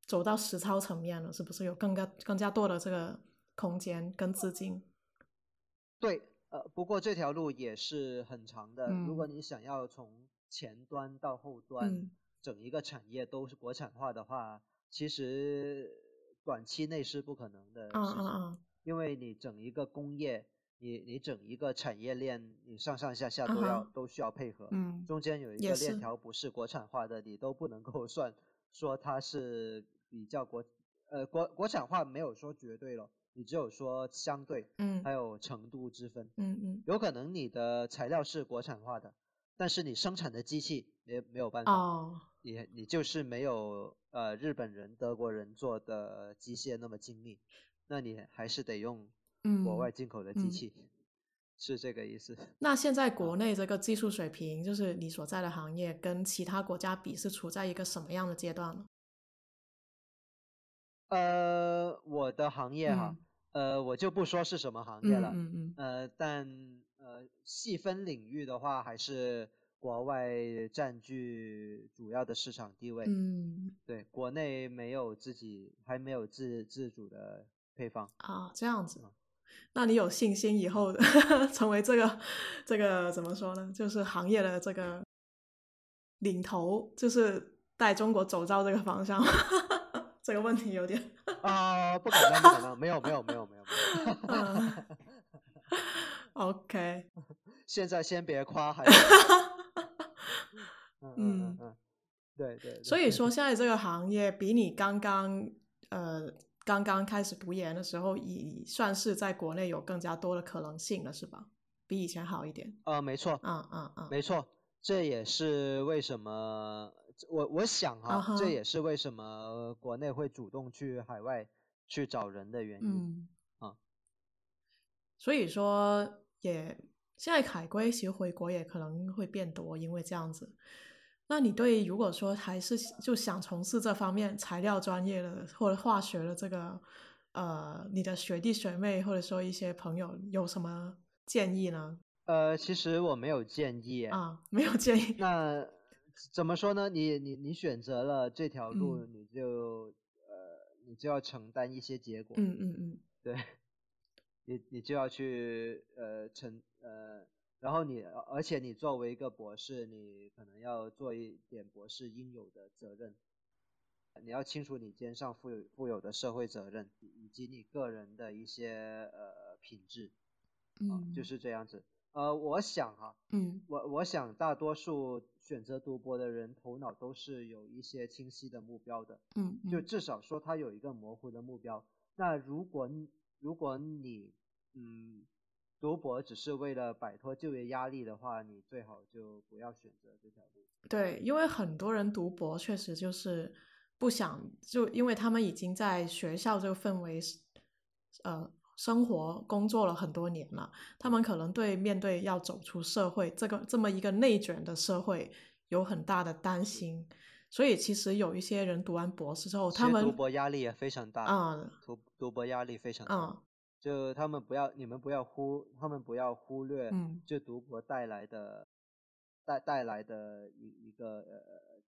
走到实操层面了，是不是有更加更加多的这个空间跟资金？对，呃，不过这条路也是很长的。如果你想要从前端到后端整一个产业都是国产化的话，其实短期内是不可能的事情。因为你整一个工业，你你整一个产业链，你上上下下都要都需要配合，嗯，中间有一个链条不是国产化的，你都不能够 算说它是比较国，呃国国产化没有说绝对了，你只有说相对，嗯，还有程度之分，嗯嗯，有可能你的材料是国产化的，但是你生产的机器没没有办法，哦，你你就是没有呃日本人、德国人做的机械那么精密。那你还是得用国外进口的机器，是这个意思。那现在国内这个技术水平，就是你所在的行业跟其他国家比，是处在一个什么样的阶段呢？呃，我的行业哈，呃，我就不说是什么行业了，嗯嗯呃，但呃，细分领域的话，还是国外占据主要的市场地位。嗯，对，国内没有自己，还没有自自主的。配方啊，这样子，那你有信心以后 成为这个这个怎么说呢？就是行业的这个领头，就是带中国走到这个方向。这个问题有点啊，不敢当，不敢当，没有，没有，没有，没有。OK，现在先别夸，还嗯嗯嗯，对对。所以说，现在这个行业比你刚刚呃。刚刚开始读研的时候，已算是在国内有更加多的可能性了，是吧？比以前好一点。呃，没错。嗯嗯嗯，没错。这也是为什么我我想哈，这也是为什么国内会主动去海外去找人的原因。嗯。啊。所以说，也现在海归其实回国也可能会变多，因为这样子。那你对如果说还是就想从事这方面材料专业的或者化学的这个，呃，你的学弟学妹或者说一些朋友有什么建议呢？呃，其实我没有建议啊，没有建议。那怎么说呢？你你你选择了这条路，你就呃，你就要承担一些结果。嗯嗯嗯，对，你你就要去呃承呃。然后你，而且你作为一个博士，你可能要做一点博士应有的责任。你要清楚你肩上负有负有的社会责任，以及你个人的一些呃品质。嗯，就是这样子。呃，我想哈，嗯，我我想大多数选择读博的人头脑都是有一些清晰的目标的。嗯，就至少说他有一个模糊的目标。那如果如果你嗯。读博只是为了摆脱就业压力的话，你最好就不要选择这条路。对，因为很多人读博确实就是不想，就因为他们已经在学校这个氛围，呃，生活工作了很多年了，他们可能对面对要走出社会这个这么一个内卷的社会有很大的担心，所以其实有一些人读完博士之后，他们读博压力也非常大啊，读读博压力非常大。就他们不要，你们不要忽，他们不要忽略，就读博带来的带带来的一一个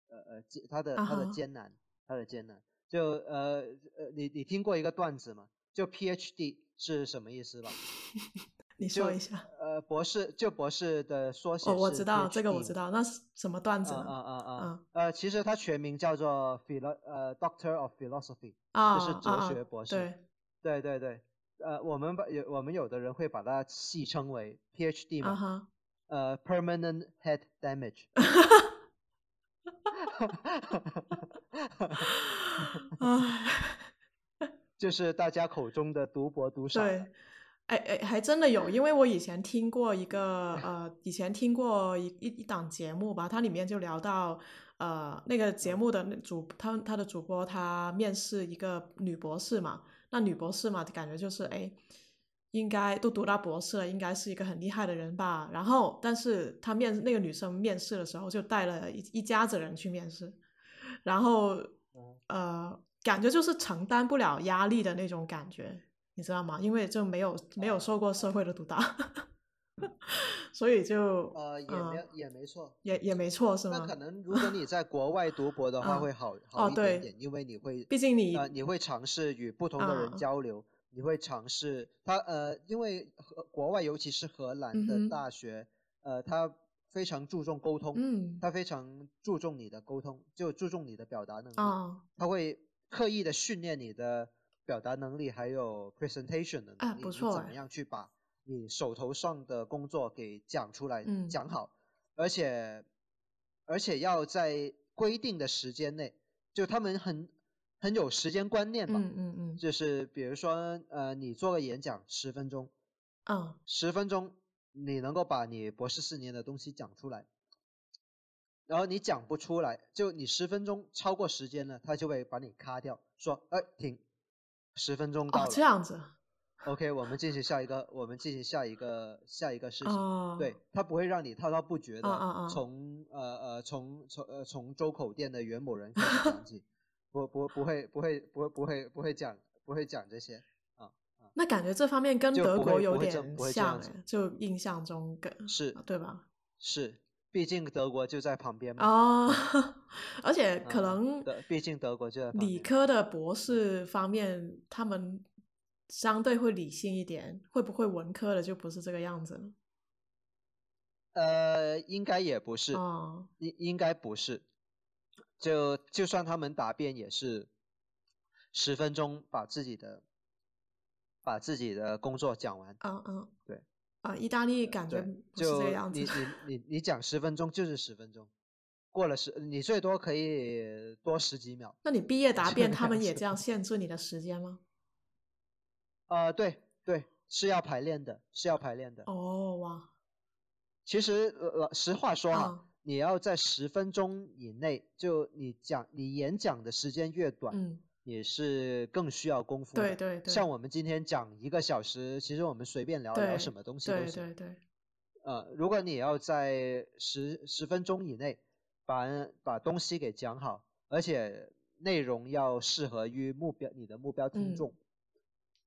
呃呃呃他的他的艰难，他的艰难。就呃呃，你你听过一个段子吗？就 PhD 是什么意思吧？你说一下。呃，博士就博士的缩写。哦，我知道这个，我知道，那是什么段子？啊啊啊啊！呃，其实他全名叫做 Philo 呃 Doctor of Philosophy，就是哲学博士。对对对对。呃，我们把有我们有的人会把它戏称为 PhD 嘛，呃，Permanent Head Damage。就是大家口中的读博读傻。对，哎哎，还真的有，因为我以前听过一个呃，以前听过一一一档节目吧，它里面就聊到呃，那个节目的主他他的主播他面试一个女博士嘛，那女博士嘛，感觉就是哎。应该都读到博士了，应该是一个很厉害的人吧。然后，但是他面那个女生面试的时候，就带了一一家子人去面试，然后呃，感觉就是承担不了压力的那种感觉，你知道吗？因为就没有没有受过社会的毒打，所以就呃也没也没错，也也没错是吗？那可能如果你在国外读博的 话会好好一点点，因为你会毕竟你你会尝试与不同的人交流。你会尝试他呃，因为和国外，尤其是荷兰的大学，呃，他非常注重沟通，嗯，他非常注重你的沟通，就注重你的表达能力，他会刻意的训练你的表达能力，还有 presentation 的能力，不错，怎么样去把你手头上的工作给讲出来，讲好，而且而且要在规定的时间内，就他们很。很有时间观念嘛，嗯嗯嗯，就是比如说，呃，你做个演讲十分钟，嗯，十分钟你能够把你博士四年的东西讲出来，然后你讲不出来，就你十分钟超过时间了，他就会把你卡掉，说，哎，停，十分钟到了，这样子，OK，我们进行下一个，我们进行下一个下一个事情，对他不会让你滔滔不绝的从呃呃从从呃从周口店的袁某人开始讲起。不不不会不会不会不会不会讲不会讲这些啊那感觉这方面跟德国有点像哎，就印象中跟是对吧？是，毕竟德国就在旁边嘛。哦，而且可能，毕竟德国就在理科的博士方面，他们相对会理性一点，会不会文科的就不是这个样子？呃，应该也不是，哦，应应该不是。就就算他们答辩也是十分钟把自己的把自己的工作讲完。嗯嗯，对。啊，意大利感觉不是这样子。你你你你讲十分钟就是十分钟，过了十你最多可以多十几秒。那你毕业答辩他们也这样限制你的时间吗？啊，对对，是要排练的，是要排练的。哦哇。其实呃，实话说哈。你要在十分钟以内，就你讲你演讲的时间越短，嗯，也是更需要功夫的。对对对。像我们今天讲一个小时，其实我们随便聊聊什么东西都行。对对对。呃，如果你要在十十分钟以内把把东西给讲好，而且内容要适合于目标你的目标听众。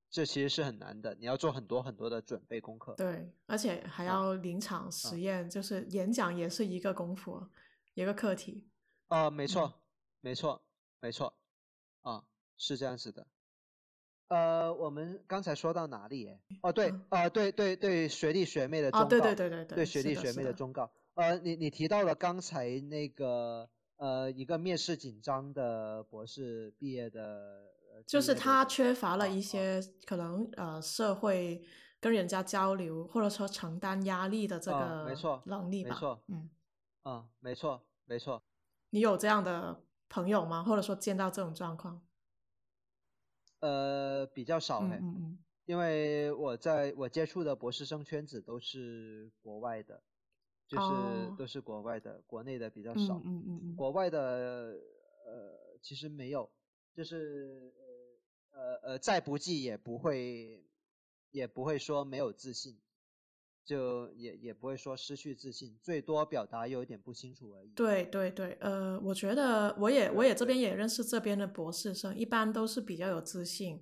这其实是很难的，你要做很多很多的准备功课。对，而且还要临场实验，就是演讲也是一个功夫，一个课题。啊，没错，没错，没错，啊，是这样子的。呃，我们刚才说到哪里？哦，对，啊，对对对，学弟学妹的忠告，对对对对对，学弟学妹的忠告。呃，你你提到了刚才那个呃一个面试紧张的博士毕业的。就是他缺乏了一些可能呃社会跟人家交流或者说承担压力的这个没错能力吧，没错，嗯，啊，没错，没错。你有这样的朋友吗？或者说见到这种状况？呃，比较少哎，嗯嗯，因为我在我接触的博士生圈子都是国外的，就是都是国外的，国内的比较少，嗯嗯嗯，国外的呃其实没有，就是。呃呃，再不济也不会，也不会说没有自信，就也也不会说失去自信，最多表达有一点不清楚而已。对对对，呃，我觉得我也我也这边也认识这边的博士生，一般都是比较有自信。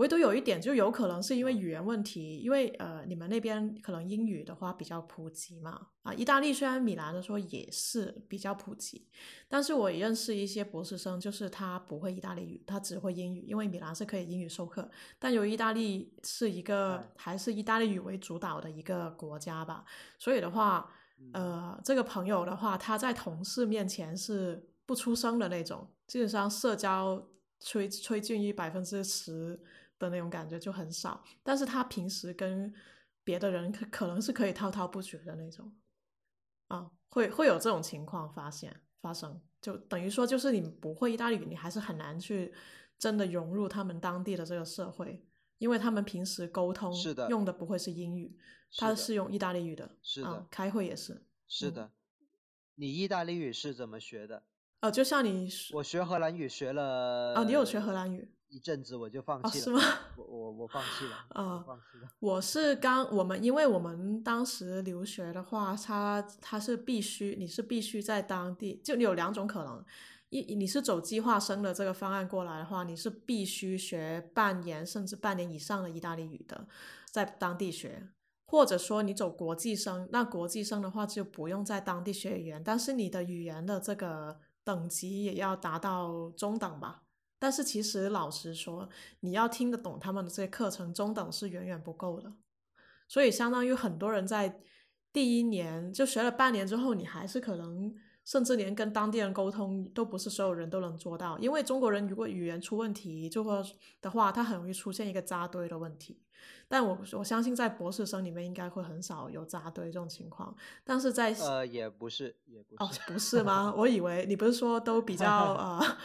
唯独有一点，就有可能是因为语言问题，因为呃，你们那边可能英语的话比较普及嘛。啊，意大利虽然米兰的说也是比较普及，但是我也认识一些博士生，就是他不会意大利语，他只会英语，因为米兰是可以英语授课。但由于意大利是一个还是意大利语为主导的一个国家吧，所以的话，呃，这个朋友的话，他在同事面前是不出声的那种，基本上社交吹吹近于百分之十。的那种感觉就很少，但是他平时跟别的人可可能是可以滔滔不绝的那种，啊，会会有这种情况发现发生，就等于说就是你不会意大利语，你还是很难去真的融入他们当地的这个社会，因为他们平时沟通是的用的不会是英语，他是用意大利语的，是的，啊开会也是，嗯是的。你意大利语是怎么学的？哦，就像你我学荷兰语学了啊，你有学荷兰语一阵子，我就放啊？弃了。是吗？我我我放弃了，啊我放弃了。我是刚我们，因为我们当时留学的话，他他是必须你是必须在当地，就你有两种可能，一你是走计划生的这个方案过来的话，你是必须学半年甚至半年以上的意大利语的，在当地学，或者说你走国际生，那国际生的话就不用在当地学语言，但是你的语言的这个等级也要达到中等吧。但是其实老实说，你要听得懂他们的这些课程，中等是远远不够的。所以相当于很多人在第一年就学了半年之后，你还是可能甚至连跟当地人沟通都不是所有人都能做到。因为中国人如果语言出问题，就会的话，他很容易出现一个扎堆的问题。但我我相信在博士生里面应该会很少有扎堆这种情况，但是在呃，也不是，也不哦是。，不是吗？我以为你不是说都比较 呃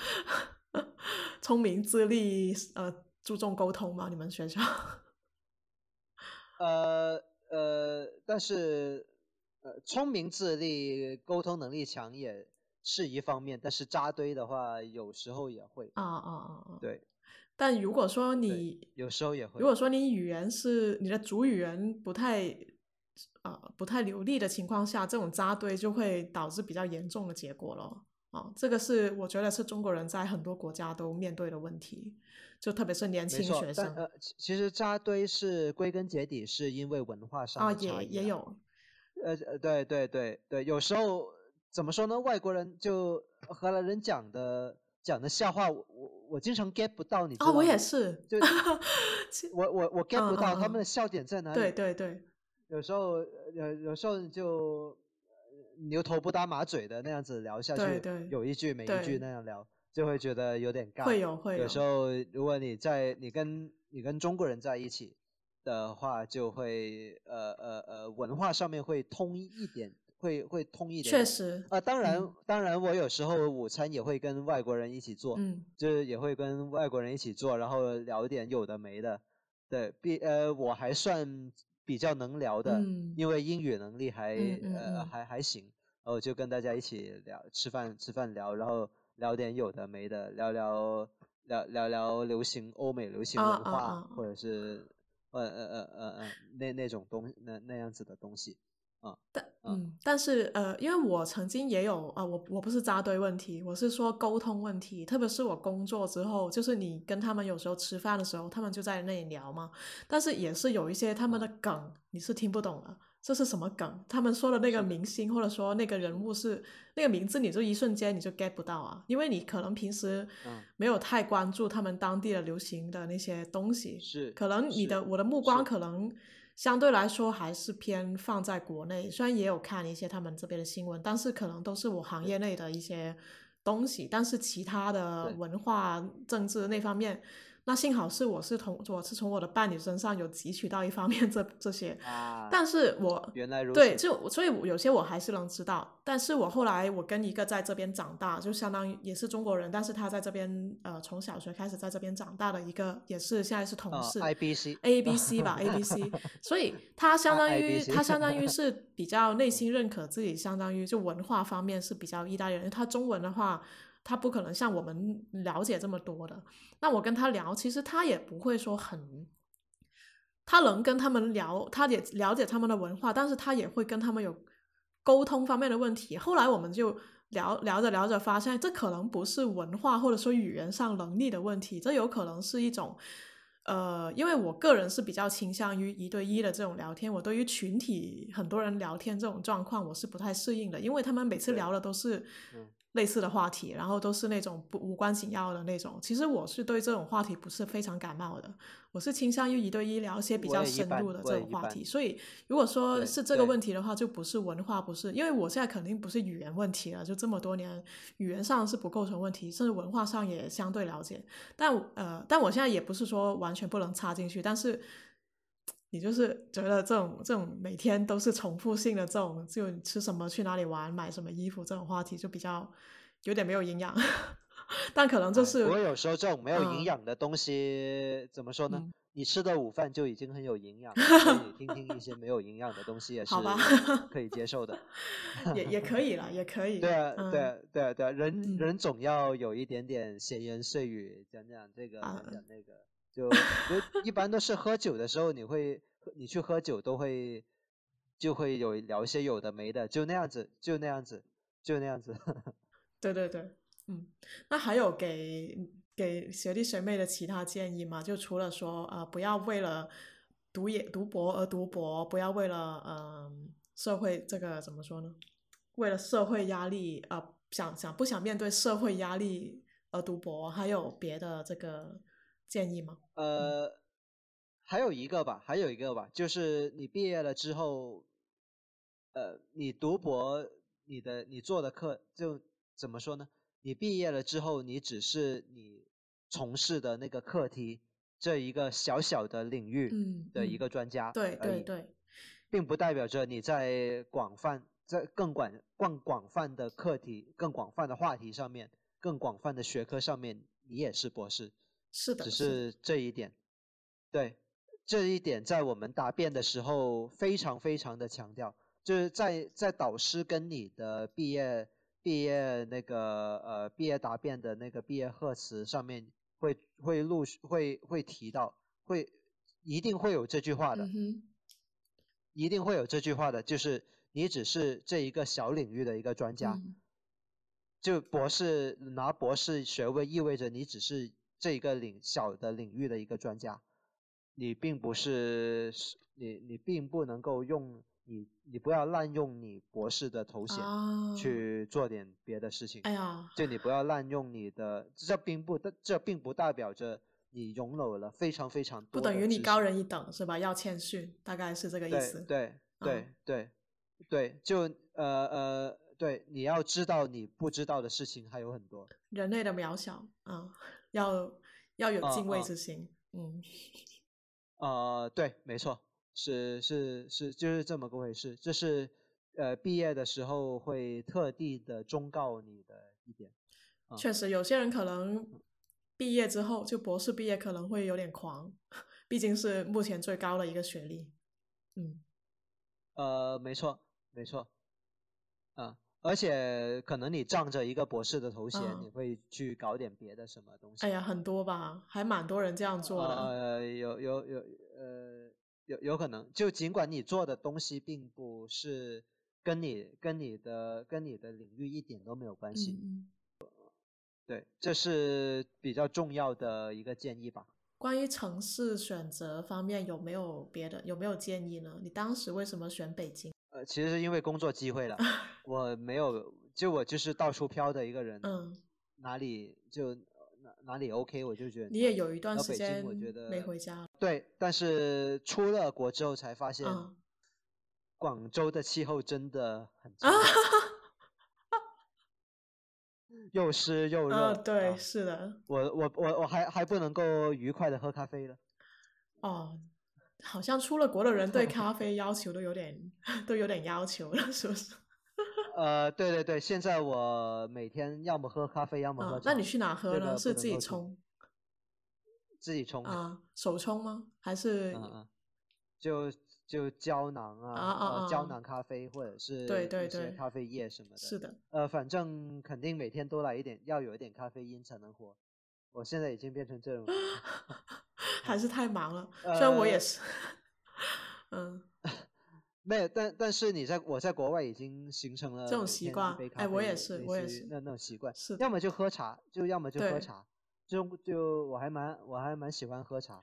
聪明智力，呃注重沟通吗？你们学校？呃呃，但是呃，聪明智力、沟通能力强也是一方面，但是扎堆的话，有时候也会。啊啊啊啊！对，但如果说你有时候也会。如果说你语言是你的主语言不太呃不太流利的情况下，这种扎堆就会导致比较严重的结果了。啊，这个是我觉得是中国人在很多国家都面对的问题，就特别是年轻学，生呃，其其实扎堆是归根结底是因为文化上啊，的差异啦。也也有呃呃，对对对对，有时候怎么说呢？外国人就荷兰人讲的讲的笑话，我我我经常 get 不到，你知啊，我也是，就我我我 get 不到他们的笑点在哪里。对对对，有时候有有时候就呃牛头不搭马嘴的那样子聊下去，对对有一句没一句那样聊，就会觉得有点尬。会有会有时候如果你在你跟你跟中国人在一起的话，就会呃呃呃文化上面会通一点，会会通一点点。确实，啊、当然、嗯当然，我有时候午餐也会跟外国人一起做，嗯就是也会跟外国人一起做，然后聊点有的没的。对，比呃我还算比较能聊的，嗯因为英语能力还、呃嗯还还行，然后就跟大家一起聊吃饭吃饭聊，然后聊点有的没的，聊聊聊聊聊流行欧美流行啊文化，啊啊或者是呃呃呃呃呃那那种东那那样子的东西。但嗯，但是呃，因为我曾经也有啊、呃，我我不是扎堆问题，我是说沟通问题，特别是我工作之后，就是你跟他们有时候吃饭的时候，他们就在那里聊嘛，但是也是有一些他们的梗你是听不懂的，这是什么梗？他们说的那个明星或者说那个人物是那个名字，你就一瞬间你就 get 不到啊，因为你可能平时嗯没有太关注他们当地的流行的那些东西，是可能你的我的目光。可能相对来说还是偏放在国内，虽然也有看一些他们这边的新闻，但是可能都是我行业内的一些东西，但是其他的文化、政治那方面，那幸好是我是从我是从我的伴侣身上有汲取到一方面这这些，啊，但是我原来如此。对，就所以有些我还是能知道，但是我后来我跟一个在这边长大，就相当于也是中国人，但是他在这边呃从小学开始在这边长大的一个，也是现在是同呃事。A B C 吧，A B C，所以他相当于他相当于是比较内心认可自己，相当于就文化方面是比较意大利人。他中文的话，他不可能像我们了解这么多的。那我跟他聊，其实他也不会说很，他能跟他们聊，他也了解他们的文化，但是他也会跟他们有沟通方面的问题。后来我们就聊聊着聊着，发现这可能不是文化或者说语言上能力的问题，这有可能是一种。呃，因为我个人是比较倾向于一对一的这种聊天，我对于群体很多人聊天这种状况我是不太适应的，因为他们每次聊的都是嗯类似的话题，然后都是那种不无关紧要的那种。其实我是对这种话题不是非常感冒的，我是倾向于一对一聊一些比较深入的这种话题。所以如果说是这个问题的话，就不是文化，不是，因为我现在肯定不是语言问题了，就这么多年，语言上是不构成问题，甚至文化上也相对了解。但呃，但我现在也不是说完全不能插进去，但是你就是觉得这种这种每天都是重复性的这种，就你吃什么、去哪里玩、买什么衣服这种话题，就比较有点没有营养。但可能就哎是不过有时候这种没有营嗯养的东西，怎么说呢？嗯你吃的午饭就已经很有营养了，所以你听听一些没有营养的东西也是可以接受的。也也可以了，也可以。对啊，嗯对啊，对啊，对啊，人嗯人总要有一点点闲言碎语，讲讲这个，啊讲讲那个，就就一般都是喝酒的时候，你会你去喝酒都会就会有聊一些有的没的，就那样子，就那样子，就那样子。对对对，嗯，那还有给给学弟学妹的其他建议吗？就除了说呃，不要为了读研读博而读博，不要为了嗯、社会这个怎么说呢？为了社会压力呃想想不想面对社会压力而读博，还有别的这个建议吗？呃，还有一个吧，还有一个吧，就是你毕业了之后，呃，你读博，你的你做的课就怎么说呢？你毕业了之后，你只是你从事的那个课题这一个小小的领域嗯的一嗯个专家对对对，并不代表着你在广泛在更广更广泛的课题、更广泛的话题上面、更广泛的学科上面，你也是博士。是的，只是这一点，对这一点在我们答辩的时候非常非常的强调，就是在在导师跟你的毕业毕业那个呃毕业答辩的那个毕业贺词上面会会陆续会会提到，会一定会有这句话的，嗯，一定会有这句话的，就是你只是这一个小领域的一个专家，嗯。就博士拿博士学位意味着你只是这一个领小的领域的一个专家，你并不是是你你并不能够用你你不要滥用你博士的头衔啊，去做点别的事情，哎呀，就你不要滥用你的，这并不这并不代表着你拥有了非常非常多不等于你高人一等是吧？要谦逊，大概是这个意对思。对对嗯对对，就呃呃对，你要知道你不知道的事情还有很多。人类的渺小啊，要要有啊敬畏啊之心。嗯，呃，对，没错，是是是，就是这么个回事。这是呃毕业的时候会特地的忠告你的一点。啊确实，有些人可能毕业之后，就博士毕业可能会有点狂，毕竟是目前最高的一个学历。嗯，呃，没错，没错。啊，而且可能你仗着一个博士的头衔，你嗯会去搞点别的什么东西。哎呀，很多吧，还蛮多人这样做的。呃，有有有呃有有可能，就尽管你做的东西并不是跟你跟你的跟你的领域一点都没有关系，嗯嗯。对，这是比较重要的一个建议吧。关于城市选择方面，有没有别的有没有建议呢？你当时为什么选北京？呃，其实是因为工作机会了，我没有，就我就是到处飘的一个人，嗯，哪里就哪哪里 OK，我就觉得你也有一段时间我觉得没回家。对，但是出了国之后才发现，嗯广州的气候真的很啊差，又湿又热。呃，对，啊是的。我我我我还还不能够愉快的喝咖啡了。哦，好像出了国的人对 咖啡要求都有点 都有点要求了，是不是？呃，对对对，现在我每天要么喝咖啡，要么喝啊，那你去哪喝呢？是自己冲自己冲。啊？手冲吗？还是嗯嗯，就就胶囊啊，啊啊呃，胶啊囊咖啡或者是对对对一些咖啡液什么的。是的？呃，反正肯定每天多来一点，要有一点咖啡因才能活。我现在已经变成这种。还是太忙了。虽然我也呃是，嗯，没有，但但是你在我在国外已经形成了这种习惯哎我也是我也是那那种习惯，是要么就喝茶，就要么就喝对茶，就就我还蛮我还蛮喜欢喝茶。啊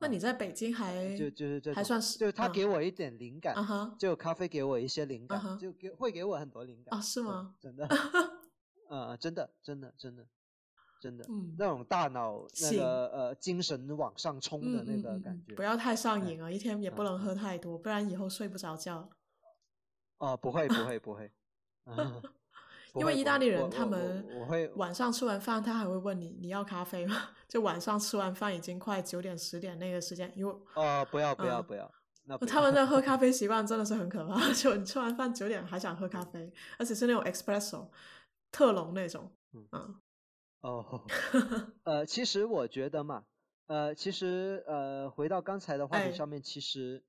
那你在北京还就就是这种还算是就是他嗯给我一点灵感，就咖啡给我一些灵感，就给会给我很多灵感啊是吗？真的，呃，真的真的真的真的，嗯。那种大脑那个呃精神往上冲的那个感觉，嗯不要太上哎瘾啊，一天也不嗯能喝嗯太多，不然以后睡不着觉。哦，不会不会不会，啊 因为意大利人他们我我会晚上吃完饭，他还会问你你要咖啡吗？就晚上吃完饭已经快九点十点那个时间，因为哦不要不要嗯。不要，他们的喝咖啡习惯真的是很可怕，就你吃完饭九点还想喝咖啡，而且是那种 espresso 特浓那种，嗯。嗯哦，呃，其实我觉得嘛，呃，其实呃，回到刚才的话题哎。上面，其实，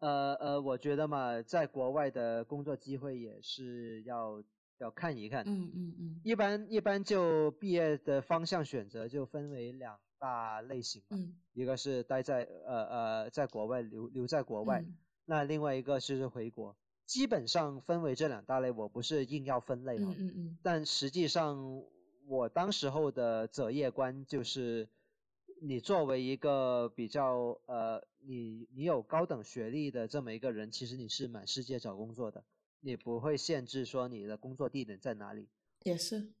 呃呃，我觉得嘛，在国外的工作机会也是要要看一看。嗯。嗯嗯。一般一般就毕业的方向选择就分为两大类型嘛，嗯。一个是待在呃呃在国外留留在国外，嗯。那另外一个就是回国。基本上分为这两大类，我不是硬要分类嘛，嗯嗯嗯。但实际上我当时候的择业观就是，你作为一个比较呃，你你有高等学历的这么一个人，其实你是满世界找工作的，你不会限制说你的工作地点在哪里，也是。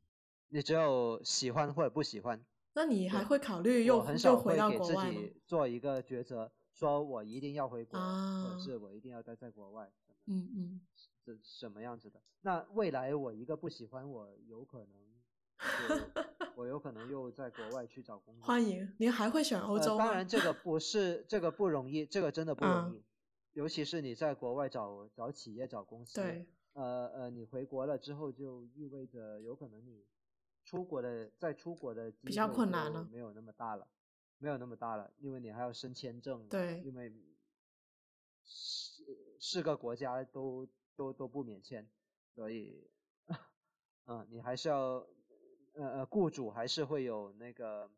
你只有喜欢或者不喜欢。那你还会考虑又我很少回到会给自国外吗？己做一个抉择，说我一定要回国，或啊者是我一定要待在国外，嗯嗯，这什么样子的？那未来我一个不喜欢，我有可能就我有可能又在国外去找工作。欢迎。您还会选欧呃洲吗？当然，这个不是这个不容易，这个真的不容嗯易，尤其是你在国外找找企业、找公司。对，呃呃，你回国了之后，就意味着有可能你出国的在出国的比较困难了没有那么大了，没有那么大了，因为你还要申签证，对因为四四个国家都都都不免签，所以，嗯，你还是要，呃呃，雇主还是会有那个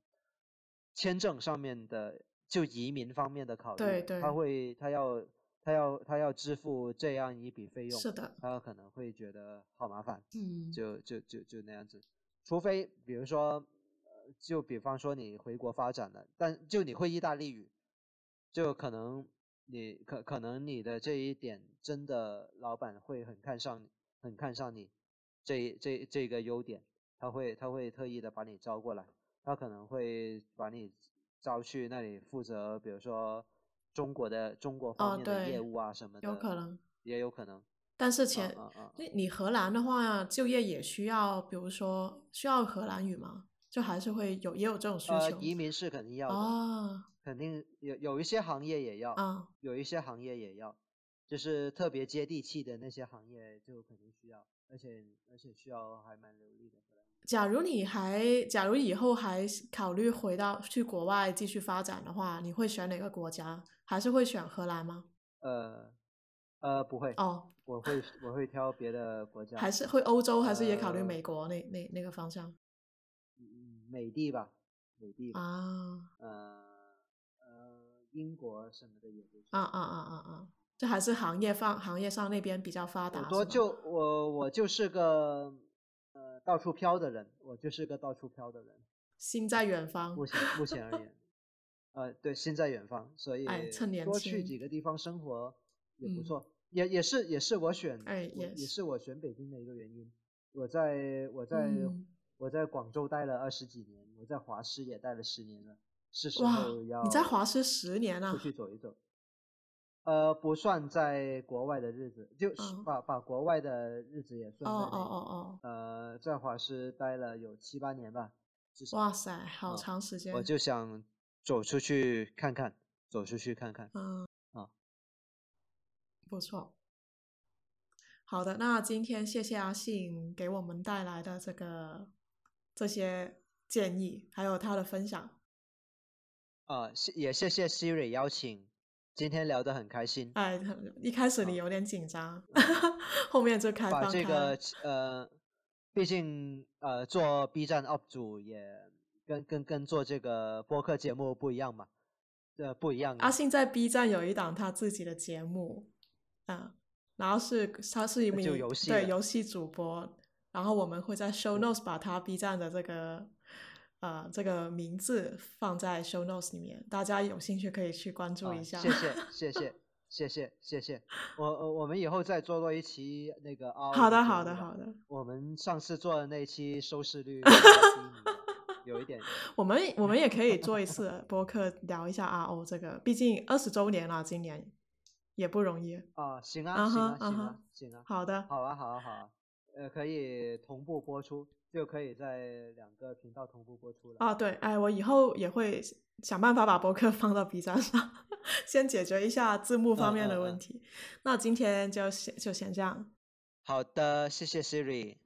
签证上面的，就移民方面的考虑，对对他。会他要他要他要支付这样一笔费用，是的，他可能会觉得好麻烦，嗯，就就就就那样子，除非比如说，呃就比方说你回国发展了，但就你会意大利语，就可能你可可能你的这一点真的老板会很看上你，很看上你这这这个优点，他会他会特意的把你招过来，他可能会把你招去那里负责，比如说中国的中国方面的业务啊什么的，有可能。也有可能，但是前，啊啊啊那你荷兰的话，就业也需要，比如说需要荷兰语吗？就还是会有也有这种需呃，求移民是肯定要的，啊肯定有有一些行业也要，啊有一些行业也要，就是特别接地气的那些行业就肯定需要，而且而且需要还蛮流利的。假如你还，假如以后还考虑回到去国外继续发展的话，你会选哪个国家？还是会选荷兰吗？呃呃，不会，哦，我会我会挑别的国家，还是会欧洲，还是也考虑呃美国那那那个方向嗯美的吧，美的，啊呃呃英国什么的也不错。啊啊啊啊啊！这还是行业方行业上那边比较发达，是吗我多就我我就是个呃到处飘的人，我就是个到处飘的人。心在远方目前目前而言，呃，对，心在远方，所以哎趁年多去几个地方生活也不嗯错，也也是也是我选，哎我也 yes 是我选北京的一个原因。我在我在、嗯我在广州待了二十几年，我在华师也待了十年了，是时候要你在华师十年了出去走一走。呃，不算在国外的日子，就把把国外的日子也算哦哦在内。哦哦，呃，在华师待了有七八年吧。哇塞，好啊长时间，我就想走出去看看，走出去看看。嗯啊，不错。好的，那今天谢谢阿信给我们带来的这个这些建议，还有他的分享。啊，谢也谢谢 Siri 邀请，今天聊得很开心。哎，一开始你啊有点紧张，后面就开把放开这个。呃，毕竟呃做 B 站 UP 主也跟跟跟做这个播客节目不一样嘛，呃不一样。阿信在 B 站有一档他自己的节目，嗯，然后是他是一名游戏对游戏主播，然后我们会在 show notes 把他 B 站的这个呃这个名字放在 show notes 里面，大家有兴趣可以去关注一下。谢谢谢谢谢谢谢谢，我我我们以后再做多一期那个 啊。好的好的好的。我们上次做的那期收视率。有一点，我们我们也可以做一次播客聊一下 RO 这个，毕竟二十周年了，今年也不容易啊。行啊，行啊，行啊，行啊。好的，好啊，好啊，好啊，呃，可以同步播出。就可以在两个频道同步播出了。啊，对，哎，我以后也会想办法把博客放到 B 站上，先解决一下字幕方面的嗯嗯嗯问题。那今天就先就先这样，好的，谢谢 Siri。